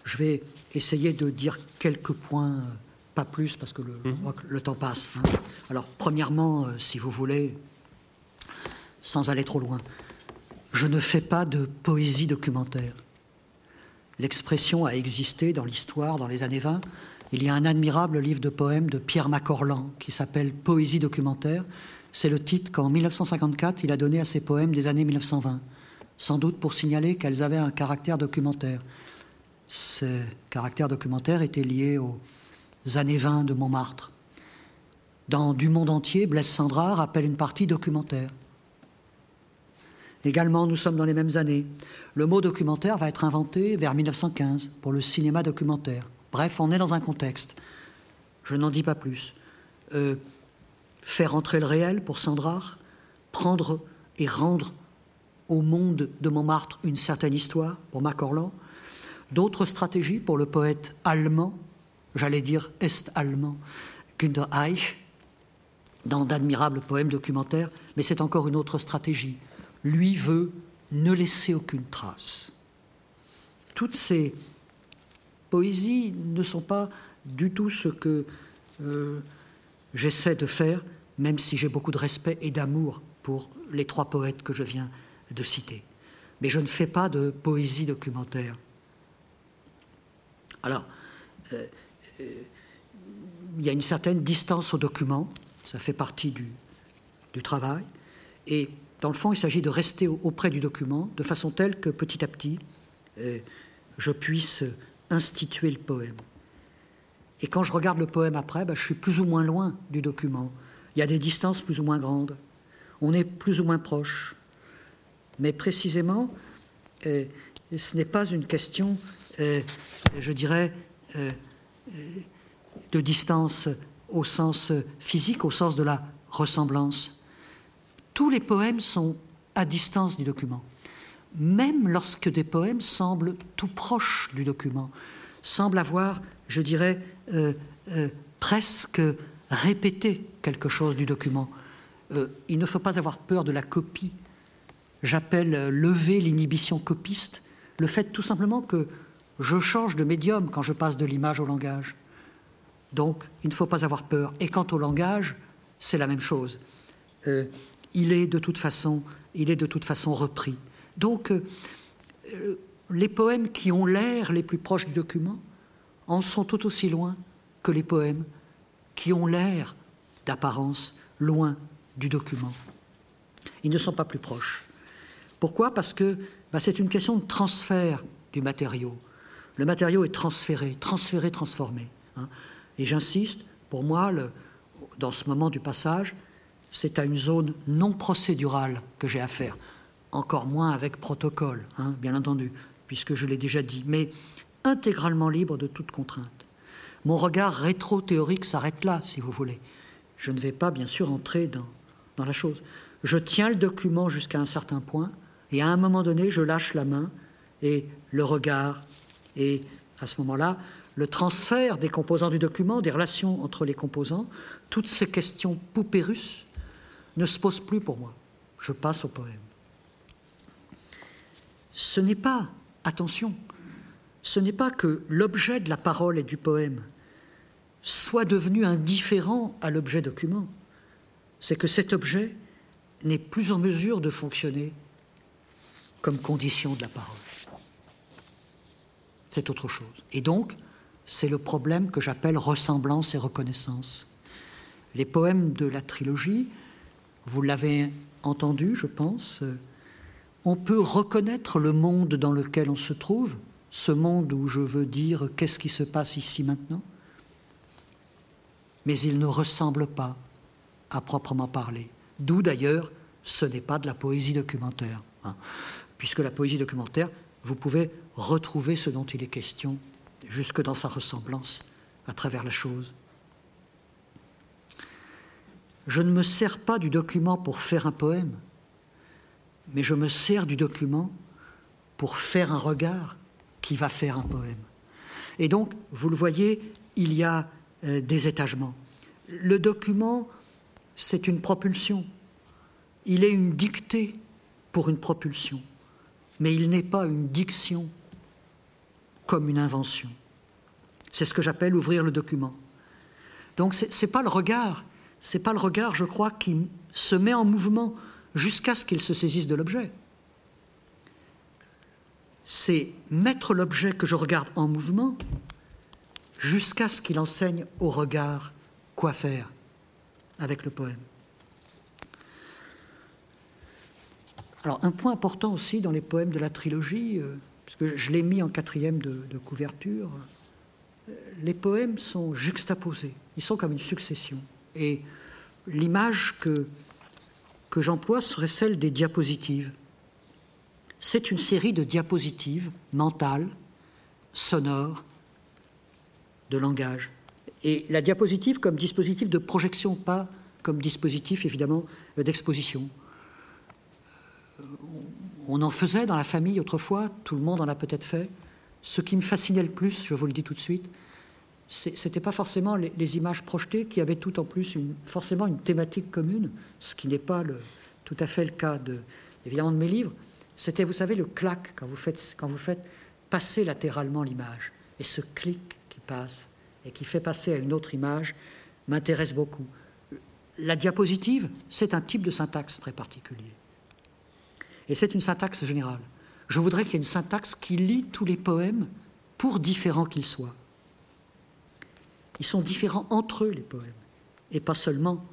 je vais essayer de dire quelques points, euh, pas plus parce que le, mhm. le temps passe. Hein. Alors, premièrement, si vous voulez, sans aller trop loin, je ne fais pas de poésie documentaire. L'expression a existé dans l'histoire dans les années 20. Il y a un admirable livre de poèmes de Pierre Macorlan qui s'appelle Poésie documentaire. C'est le titre qu'en 1954 il a donné à ses poèmes des années 1920, sans doute pour signaler qu'elles avaient un caractère documentaire. Ce caractère documentaire était lié aux années 20 de Montmartre. Dans Du monde entier, Blaise Sandrard appelle une partie documentaire. Également, nous sommes dans les mêmes années. Le mot documentaire va être inventé vers 1915 pour le cinéma documentaire. Bref, on est dans un contexte. Je n'en dis pas plus. Euh, faire entrer le réel pour Sandrard, prendre et rendre au monde de Montmartre une certaine histoire pour Macorlan, d'autres stratégies pour le poète allemand, j'allais dire est-allemand, Günter Eich, dans d'admirables poèmes documentaires, mais c'est encore une autre stratégie lui veut ne laisser aucune trace. Toutes ces poésies ne sont pas du tout ce que euh, j'essaie de faire, même si j'ai beaucoup de respect et d'amour pour les trois poètes que je viens de citer. Mais je ne fais pas de poésie documentaire. Alors, euh, euh, il y a une certaine distance au document, ça fait partie du, du travail, et Dans le fond, il s'agit de rester auprès du document de façon telle que petit à petit, euh, je puisse instituer le poème. Et quand je regarde le poème après, ben, je suis plus ou moins loin du document. Il y a des distances plus ou moins grandes. On est plus ou moins proche. Mais précisément, euh, ce n'est pas une question, euh, je dirais, de distance au sens physique, au sens de la ressemblance. Tous les poèmes sont à distance du document, même lorsque des poèmes semblent tout proches du document, semblent avoir, je dirais, euh, euh, presque répété quelque chose du document. Euh, il ne faut pas avoir peur de la copie. J'appelle lever l'inhibition copiste le fait tout simplement que je change de médium quand je passe de l'image au langage. Donc, il ne faut pas avoir peur. Et quant au langage, c'est la même chose. Il est de toute façon, il est de toute façon repris. Donc, euh, les poèmes qui ont l'air les plus proches du document en sont tout aussi loin que les poèmes qui ont l'air d'apparence loin du document. Ils ne sont pas plus proches. Pourquoi? Parce que bah, c'est une question de transfert du matériau. Le matériau est transféré, transféré, transformé. Hein. Et j'insiste, pour moi, dans ce moment du passage, c'est à une zone non procédurale que j'ai affaire, encore moins avec protocole, hein, bien entendu, puisque je l'ai déjà dit, mais intégralement libre de toute contrainte. Mon regard rétro-théorique s'arrête là, si vous voulez. Je ne vais pas, bien sûr, entrer dans, dans la chose. Je tiens le document jusqu'à un certain point, et à un moment donné, je lâche la main et le regard, et à ce moment-là, le transfert des composants du document, des relations entre les composants, toutes ces questions poupées ne se posent plus pour moi. Je passe au poème. Ce n'est pas, attention, ce n'est pas que l'objet de la parole et du poème soit devenu indifférent à l'objet document, c'est que cet objet n'est plus en mesure de fonctionner comme condition de la parole. C'est autre chose. Et donc, c'est le problème que j'appelle ressemblance et reconnaissance. Les poèmes de la trilogie, vous l'avez entendu, je pense, on peut reconnaître le monde dans lequel on se trouve, ce monde où je veux dire qu'est-ce qui se passe ici maintenant, mais il ne ressemble pas à proprement parler. D'où d'ailleurs, ce n'est pas de la poésie documentaire, hein. puisque la poésie documentaire, vous pouvez retrouver ce dont il est question jusque dans sa ressemblance à travers la chose. Je ne me sers pas du document pour faire un poème, mais je me sers du document pour faire un regard qui va faire un poème. Et donc, vous le voyez, il y a euh, des étagements. Le document, c'est une propulsion. Il est une dictée pour une propulsion, mais il n'est pas une diction comme une invention. C'est ce que j'appelle ouvrir le document. Donc ce n'est pas le regard, c'est pas le regard, je crois, qui se met en mouvement jusqu'à ce qu'il se saisisse de l'objet. C'est mettre l'objet que je regarde en mouvement jusqu'à ce qu'il enseigne au regard quoi faire avec le poème. Alors un point important aussi dans les poèmes de la trilogie, euh, que je l'ai mis en quatrième de, couverture, les poèmes sont juxtaposés, ils sont comme une succession. Et l'image que, que j'emploie serait celle des diapositives. C'est une série de diapositives mentales, sonores, de langage. Et la diapositive comme dispositif de projection, pas comme dispositif évidemment d'exposition. On en faisait dans la famille autrefois, tout le monde en a peut-être fait. Ce qui me fascinait le plus, je vous le dis tout de suite, ce n'était pas forcément les, images projetées qui avaient tout en plus une, forcément une thématique commune, ce qui n'est pas tout à fait le cas de, évidemment de mes livres. C'était, vous savez, le clac quand vous faites, quand vous faites passer latéralement l'image. Et ce clic qui passe et qui fait passer à une autre image m'intéresse beaucoup. La diapositive, c'est un type de syntaxe très particulier. Et c'est une syntaxe générale. Je voudrais qu'il y ait une syntaxe qui lie tous les poèmes, pour différents qu'ils soient. Ils sont différents entre eux, les poèmes, et pas seulement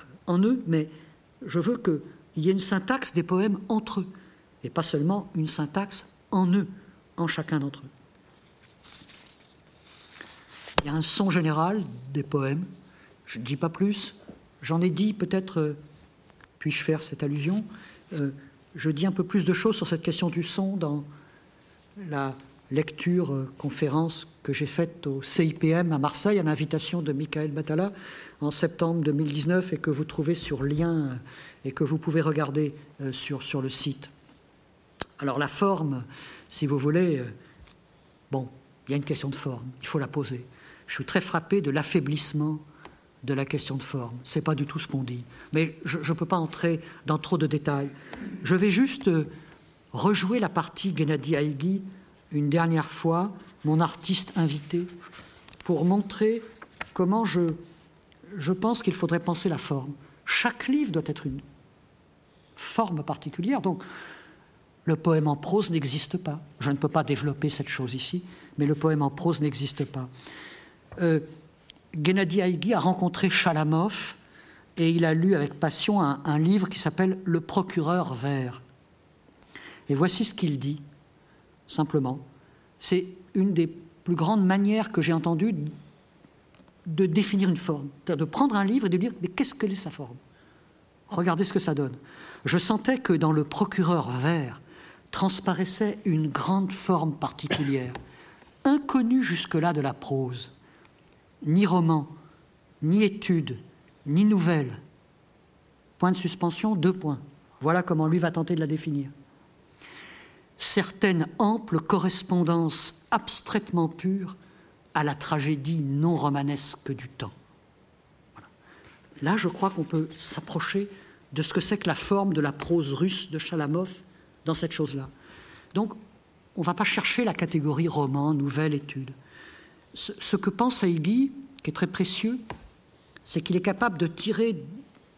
euh, en eux, mais je veux qu'il il y ait une syntaxe des poèmes entre eux, et pas seulement une syntaxe en eux, en chacun d'entre eux. Il y a un son général des poèmes, je ne dis pas plus, j'en ai dit peut-être, euh, puis-je faire cette allusion, euh, je dis un peu plus de choses sur cette question du son dans la lecture conférence que j'ai faite au CIPM à Marseille à l'invitation de Michael Batala en septembre 2019 et que vous trouvez sur lien et que vous pouvez regarder sur, sur le site. Alors la forme, si vous voulez, bon, il y a une question de forme, il faut la poser je suis très frappé de l'affaiblissement de la question de forme. Ce n'est pas du tout ce qu'on dit. Mais je ne peux pas entrer dans trop de détails. Je vais juste euh, rejouer la partie Gennady Haïgui une dernière fois, mon artiste invité, pour montrer comment je, pense qu'il faudrait penser la forme. Chaque livre doit être une forme particulière. Donc, le poème en prose n'existe pas. Je ne peux pas développer cette chose ici, mais le poème en prose n'existe pas euh, Gennady Haïgui a rencontré Chalamov et il a lu avec passion un, livre qui s'appelle Le procureur vert. Et voici ce qu'il dit, simplement. C'est une des plus grandes manières que j'ai entendues de définir une forme, de prendre un livre et de dire mais qu'est-ce que c'est sa forme? Regardez ce que ça donne. Je sentais que dans le procureur vert transparaissait une grande forme particulière, inconnue jusque-là de la prose ni roman, ni étude, ni nouvelle. Point de suspension, deux points. Voilà comment lui va tenter de la définir. Certaines amples correspondances abstraitement pures à la tragédie non romanesque du temps. Là, je crois qu'on peut s'approcher de ce que c'est que la forme de la prose russe de Chalamov dans cette chose-là. Donc, on ne va pas chercher la catégorie roman, nouvelle, étude ce, que pense Haïgui, qui est très précieux, c'est qu'il est capable de tirer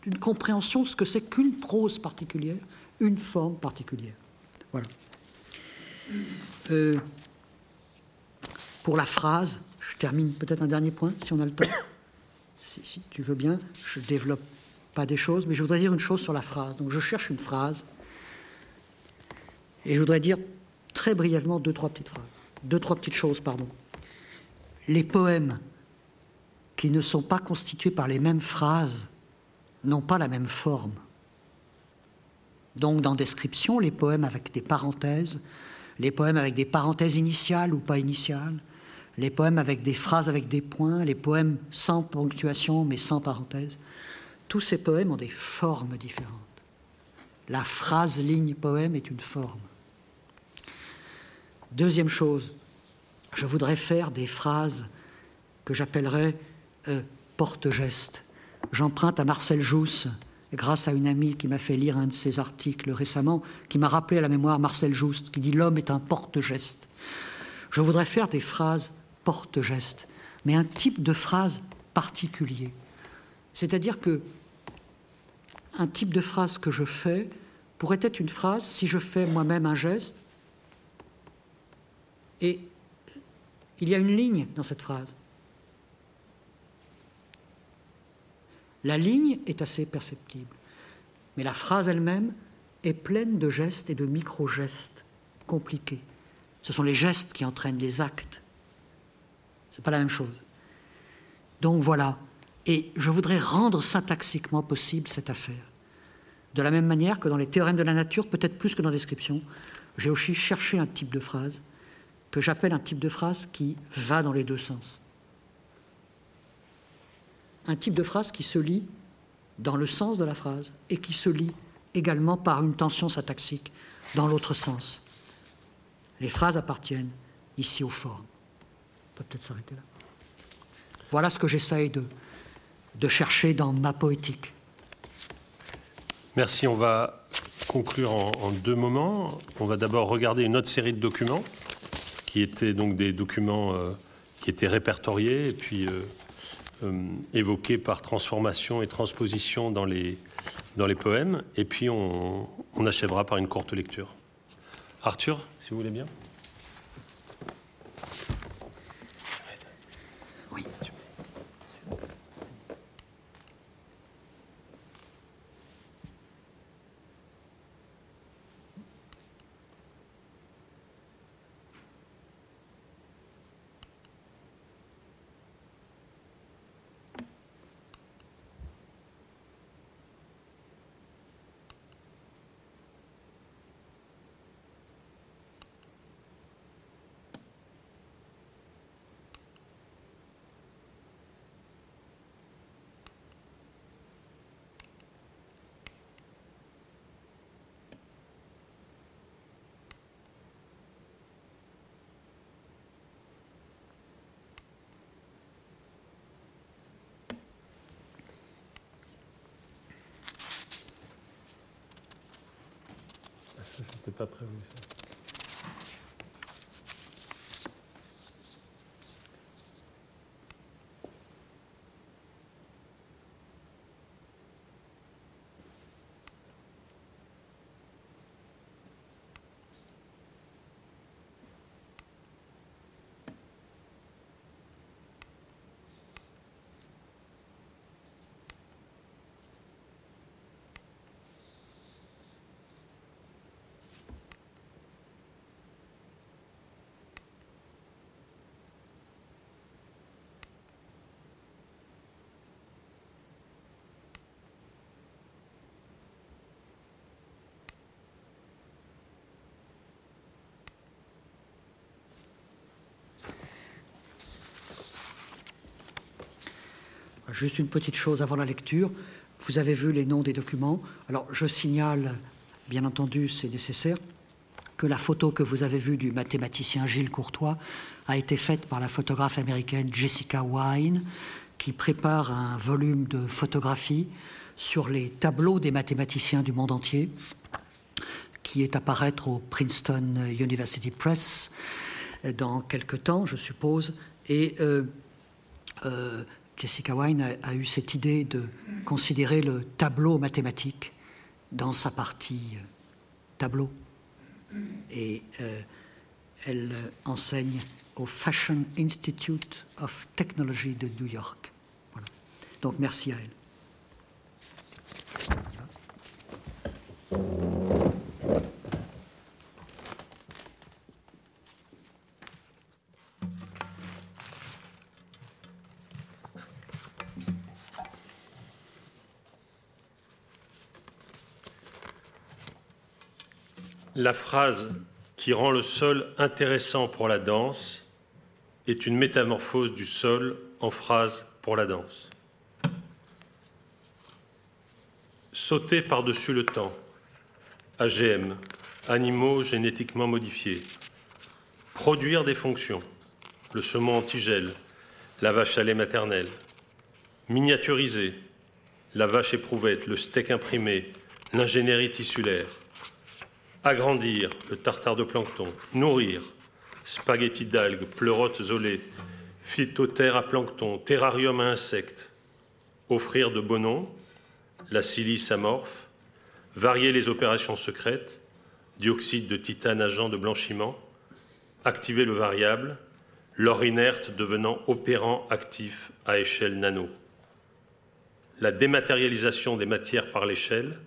d'une compréhension ce que c'est qu'une prose particulière, une forme particulière. Voilà. Euh, pour la phrase, je termine peut-être un dernier point, si on a le temps. Si, si tu veux bien, je développe pas des choses, mais je voudrais dire une chose sur la phrase. Donc je cherche une phrase, et je voudrais dire très brièvement deux, trois petites phrases. Deux, trois petites choses, pardon les poèmes qui ne sont pas constitués par les mêmes phrases n'ont pas la même forme. Donc dans description, les poèmes avec des parenthèses, les poèmes avec des parenthèses initiales ou pas initiales, les poèmes avec des phrases avec des points, les poèmes sans ponctuation mais sans parenthèse, tous ces poèmes ont des formes différentes. La phrase ligne poème est une forme. Deuxième chose, je voudrais faire des phrases que j'appellerais euh, porte-gestes. J'emprunte à Marcel Jousse, grâce à une amie qui m'a fait lire un de ses articles récemment, qui m'a rappelé à la mémoire Marcel Jouste, qui dit L'homme est un porte-geste. Je voudrais faire des phrases porte-gestes, mais un type de phrase particulier. C'est-à-dire que un type de phrase que je fais pourrait être une phrase si je fais moi-même un geste et il y a une ligne dans cette phrase. La ligne est assez perceptible, mais la phrase elle-même est pleine de gestes et de micro-gestes compliqués. Ce sont les gestes qui entraînent les actes. Ce n'est pas la même chose. Donc voilà. Et je voudrais rendre syntaxiquement possible cette affaire. De la même manière que dans les théorèmes de la nature, peut-être plus que dans la description, j'ai aussi cherché un type de phrase que j'appelle un type de phrase qui va dans les deux sens. Un type de phrase qui se lit dans le sens de la phrase et qui se lit également par une tension syntaxique dans l'autre sens. Les phrases appartiennent ici aux formes. On peut peut-être s'arrêter là. Voilà ce que j'essaye de, chercher dans ma poétique. Merci. On va conclure en, en deux moments. On va d'abord regarder une autre série de documents qui étaient donc des documents euh, qui étaient répertoriés et puis euh, euh, évoqués par transformation et transposition dans les, dans les poèmes. Et puis on, on achèvera par une courte lecture. Arthur, si vous voulez bien. C'était pas prévu. Ça. Juste une petite chose avant la lecture. Vous avez vu les noms des documents. Alors, je signale, bien entendu, c'est nécessaire, que la photo que vous avez vue du mathématicien Gilles Courtois a été faite par la photographe américaine Jessica Wine, qui prépare un volume de photographies sur les tableaux des mathématiciens du monde entier, qui est à paraître au Princeton University Press dans quelque temps, je suppose. Et euh, euh, Jessica Wine a, eu cette idée de considérer le tableau mathématique dans sa partie euh, tableau. Et euh, elle enseigne au Fashion Institute of Technology de New York. Donc merci à elle. La phrase qui rend le sol intéressant pour la danse est une métamorphose du sol en phrase pour la danse. Sauter par-dessus le temps, AGM, animaux génétiquement modifiés, produire des fonctions, le saumon antigel, la vache à lait maternelle, miniaturiser, la vache éprouvette, le steak imprimé, l'ingénierie tissulaire, Agrandir, le tartare de plancton. Nourrir, spaghetti d'algues, pleurotes olées, phytothère à plancton, terrarium à insectes. Offrir de beaux noms, la silice amorphe. Varier les opérations secrètes, dioxyde de titane agent de blanchiment. Activer le variable, l'or inerte devenant opérant actif à échelle nano. La dématérialisation des matières par l'échelle,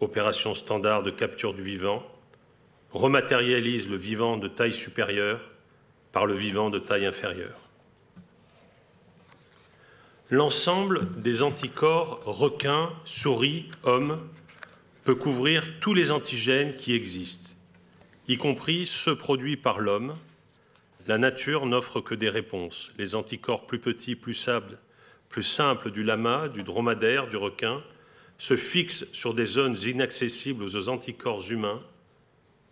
opération standard de capture du vivant, rematérialise le vivant de taille supérieure par le vivant de taille inférieure. L'ensemble des anticorps requins, souris, hommes peut couvrir tous les antigènes qui existent, y compris ceux produits par l'homme. La nature n'offre que des réponses. Les anticorps plus petits, plus plus simples du lama, du dromadaire, du requin, se fixe sur des zones inaccessibles aux anticorps humains,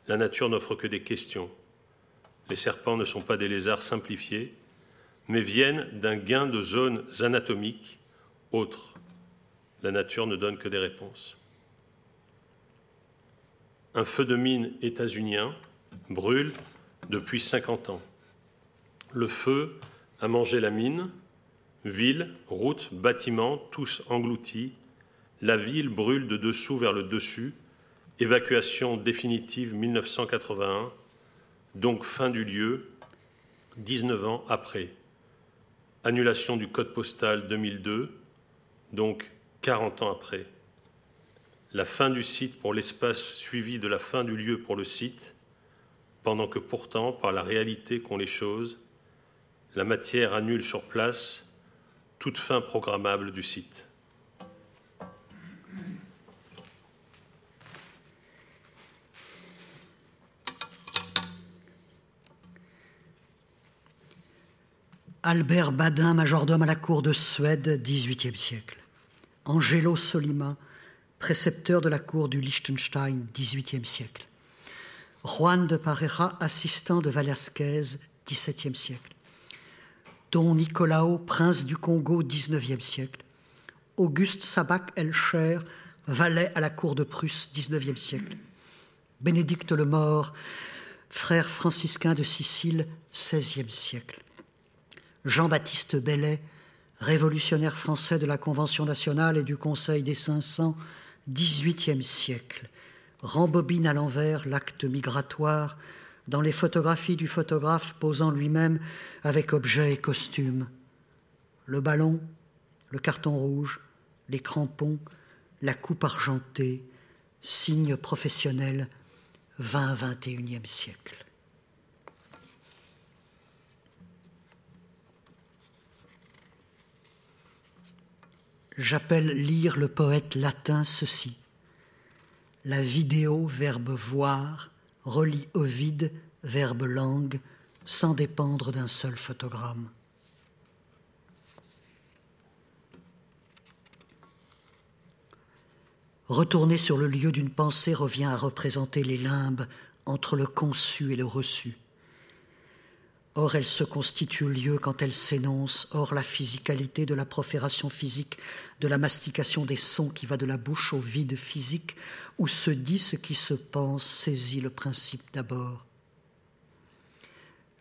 la nature n'offre que des questions. Les serpents ne sont pas des lézards simplifiés, mais viennent d'un gain de zones anatomiques autres. La nature ne donne que des réponses. Un feu de mine états-unien brûle depuis 50 ans. Le feu a mangé la mine, villes, routes, bâtiments, tous engloutis la ville brûle de dessous vers le dessus. Évacuation définitive 1981, donc fin du lieu, 19 ans après. Annulation du code postal 2002, donc 40 ans après. La fin du site pour l'espace suivi de la fin du lieu pour le site, pendant que pourtant, par la réalité qu'ont les choses, la matière annule sur place toute fin programmable du site. Albert Badin, majordome à la cour de Suède, XVIIIe siècle. Angelo Solima, précepteur de la cour du Liechtenstein, XVIIIe siècle. Juan de Parera, assistant de Velasquez, XVIIe siècle. Don Nicolao, prince du Congo, XIXe siècle. Auguste Sabac Elcher, valet à la cour de Prusse, XIXe siècle. Bénédicte le Mort, frère franciscain de Sicile, XVIe siècle. Jean-Baptiste Bellet, révolutionnaire français de la Convention nationale et du Conseil des 500, XVIIIe siècle, rembobine à l'envers l'acte migratoire dans les photographies du photographe posant lui-même avec objet et costume. Le ballon, le carton rouge, les crampons, la coupe argentée, signe professionnel 20-21e siècle. J'appelle lire le poète latin ceci. La vidéo, verbe voir, relie Ovide, verbe langue, sans dépendre d'un seul photogramme. Retourner sur le lieu d'une pensée revient à représenter les limbes entre le conçu et le reçu. Or, elle se constitue lieu quand elle s'énonce, hors la physicalité de la profération physique, de la mastication des sons qui va de la bouche au vide physique, où se dit ce qui se pense, saisit le principe d'abord.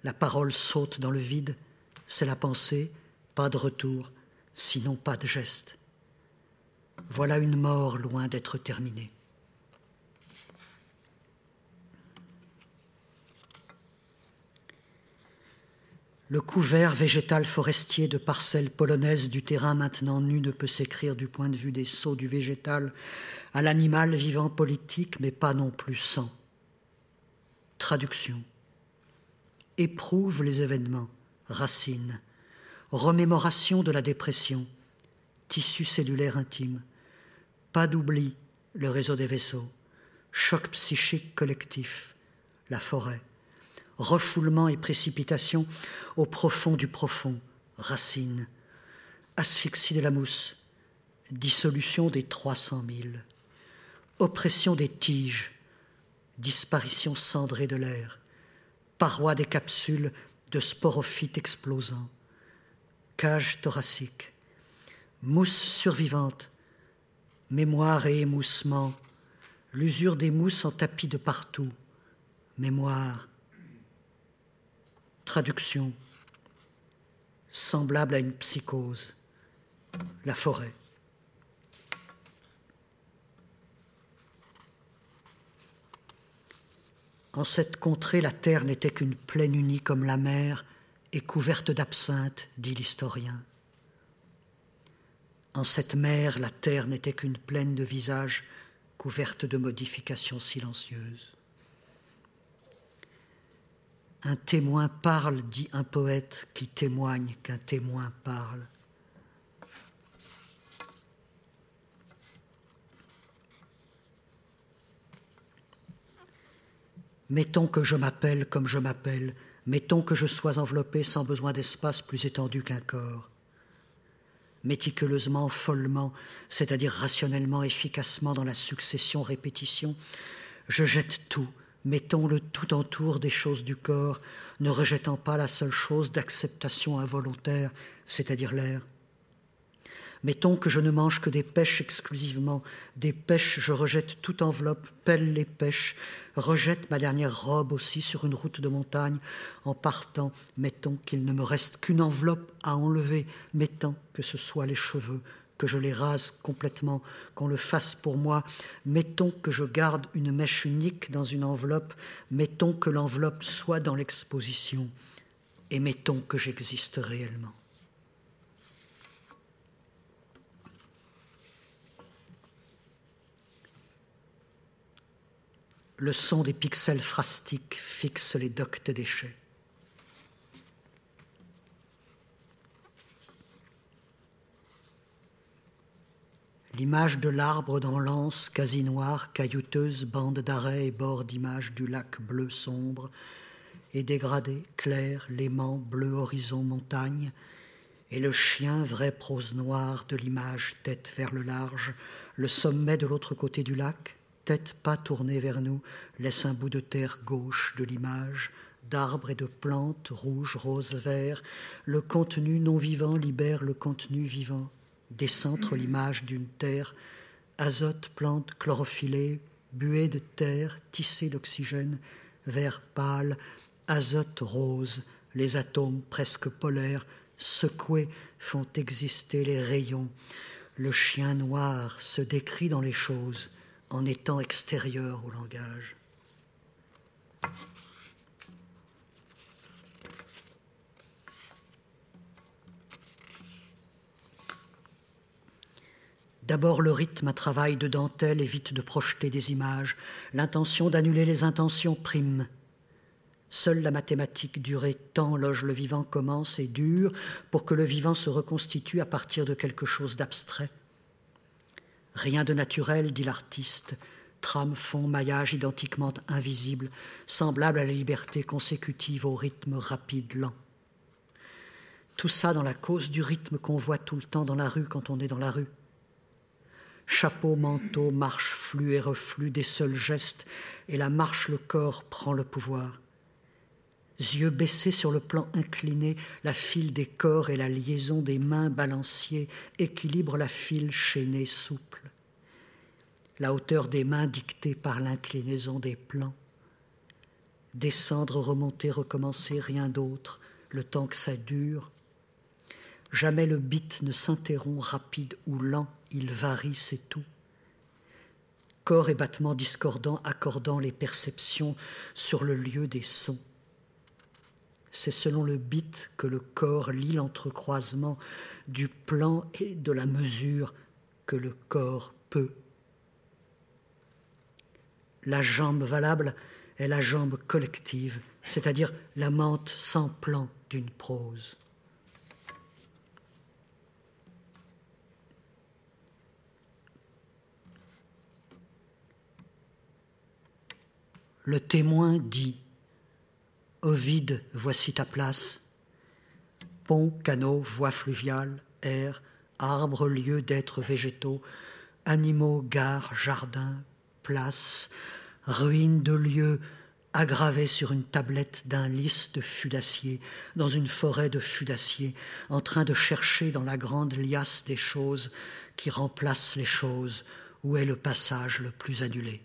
La parole saute dans le vide, c'est la pensée, pas de retour, sinon pas de geste. Voilà une mort loin d'être terminée. Le couvert végétal forestier de parcelles polonaises du terrain maintenant nu ne peut s'écrire du point de vue des sauts du végétal à l'animal vivant politique, mais pas non plus sans. Traduction. Éprouve les événements, racine, remémoration de la dépression, tissu cellulaire intime, pas d'oubli, le réseau des vaisseaux, choc psychique collectif, la forêt, refoulement et précipitation au profond du profond, racine, asphyxie de la mousse, dissolution des trois cent mille, oppression des tiges, disparition cendrée de l'air, parois des capsules de sporophytes explosants, cage thoracique, mousse survivante, mémoire et émoussement, l'usure des mousses en tapis de partout, mémoire, traduction, semblable à une psychose, la forêt. En cette contrée, la terre n'était qu'une plaine unie comme la mer et couverte d'absinthe, dit l'historien. En cette mer, la terre n'était qu'une plaine de visages couverte de modifications silencieuses. Un témoin parle, dit un poète qui témoigne qu'un témoin parle. Mettons que je m'appelle comme je m'appelle, mettons que je sois enveloppé sans besoin d'espace plus étendu qu'un corps. Méticuleusement, follement, c'est-à-dire rationnellement, efficacement dans la succession-répétition, je jette tout, mettons le tout entour des choses du corps, ne rejetant pas la seule chose d'acceptation involontaire, c'est-à-dire l'air. Mettons que je ne mange que des pêches exclusivement. Des pêches, je rejette toute enveloppe, pèle les pêches, rejette ma dernière robe aussi sur une route de montagne. En partant, mettons qu'il ne me reste qu'une enveloppe à enlever. Mettons que ce soit les cheveux, que je les rase complètement, qu'on le fasse pour moi. Mettons que je garde une mèche unique dans une enveloppe, mettons que l'enveloppe soit dans l'exposition, et mettons que j'existe réellement. Le son des pixels phrastiques fixe les doctes déchets. L'image de l'arbre dans l'anse quasi noire, caillouteuse, bande d'arrêt et bord d'image du lac bleu sombre, est dégradée, clair, l'aimant, bleu horizon montagne, et le chien, vraie prose noire de l'image, tête vers le large, le sommet de l'autre côté du lac, tête pas tournée vers nous, laisse un bout de terre gauche de l'image, d'arbres et de plantes, rouge, rose, vert, le contenu non vivant libère le contenu vivant décentre l'image d'une terre, azote, plante chlorophyllée, buée de terre tissée d'oxygène, vert pâle, azote rose, les atomes presque polaires, secoués, font exister les rayons. Le chien noir se décrit dans les choses en étant extérieur au langage. D'abord le rythme à travail de dentelle évite de projeter des images, l'intention d'annuler les intentions prime. Seule la mathématique durée temps loge le vivant commence et dure pour que le vivant se reconstitue à partir de quelque chose d'abstrait. Rien de naturel, dit l'artiste, trame, fond, maillage identiquement invisible, semblable à la liberté consécutive au rythme rapide, lent. Tout ça dans la cause du rythme qu'on voit tout le temps dans la rue quand on est dans la rue Chapeau, manteau, marche, flux et reflux des seuls gestes, et la marche, le corps prend le pouvoir. Yeux baissés sur le plan incliné, la file des corps et la liaison des mains balanciers équilibrent la file chaînée souple. La hauteur des mains dictée par l'inclinaison des plans. Descendre, remonter, recommencer, rien d'autre, le temps que ça dure. Jamais le beat ne s'interrompt rapide ou lent il varie, c'est tout. Corps et battements discordants accordant les perceptions sur le lieu des sons. C'est selon le beat que le corps lit l'entrecroisement du plan et de la mesure que le corps peut. La jambe valable est la jambe collective, c'est-à-dire la mente sans plan d'une prose. Le témoin dit Ovide, voici ta place. Pont, canot, voie fluviale, air, arbre, lieu d'être végétaux, animaux, gares, jardins, places, ruines de lieux aggravés sur une tablette d'un lys de fûts d'acier, dans une forêt de fûts d'acier, en train de chercher dans la grande liasse des choses qui remplacent les choses, où est le passage le plus annulé?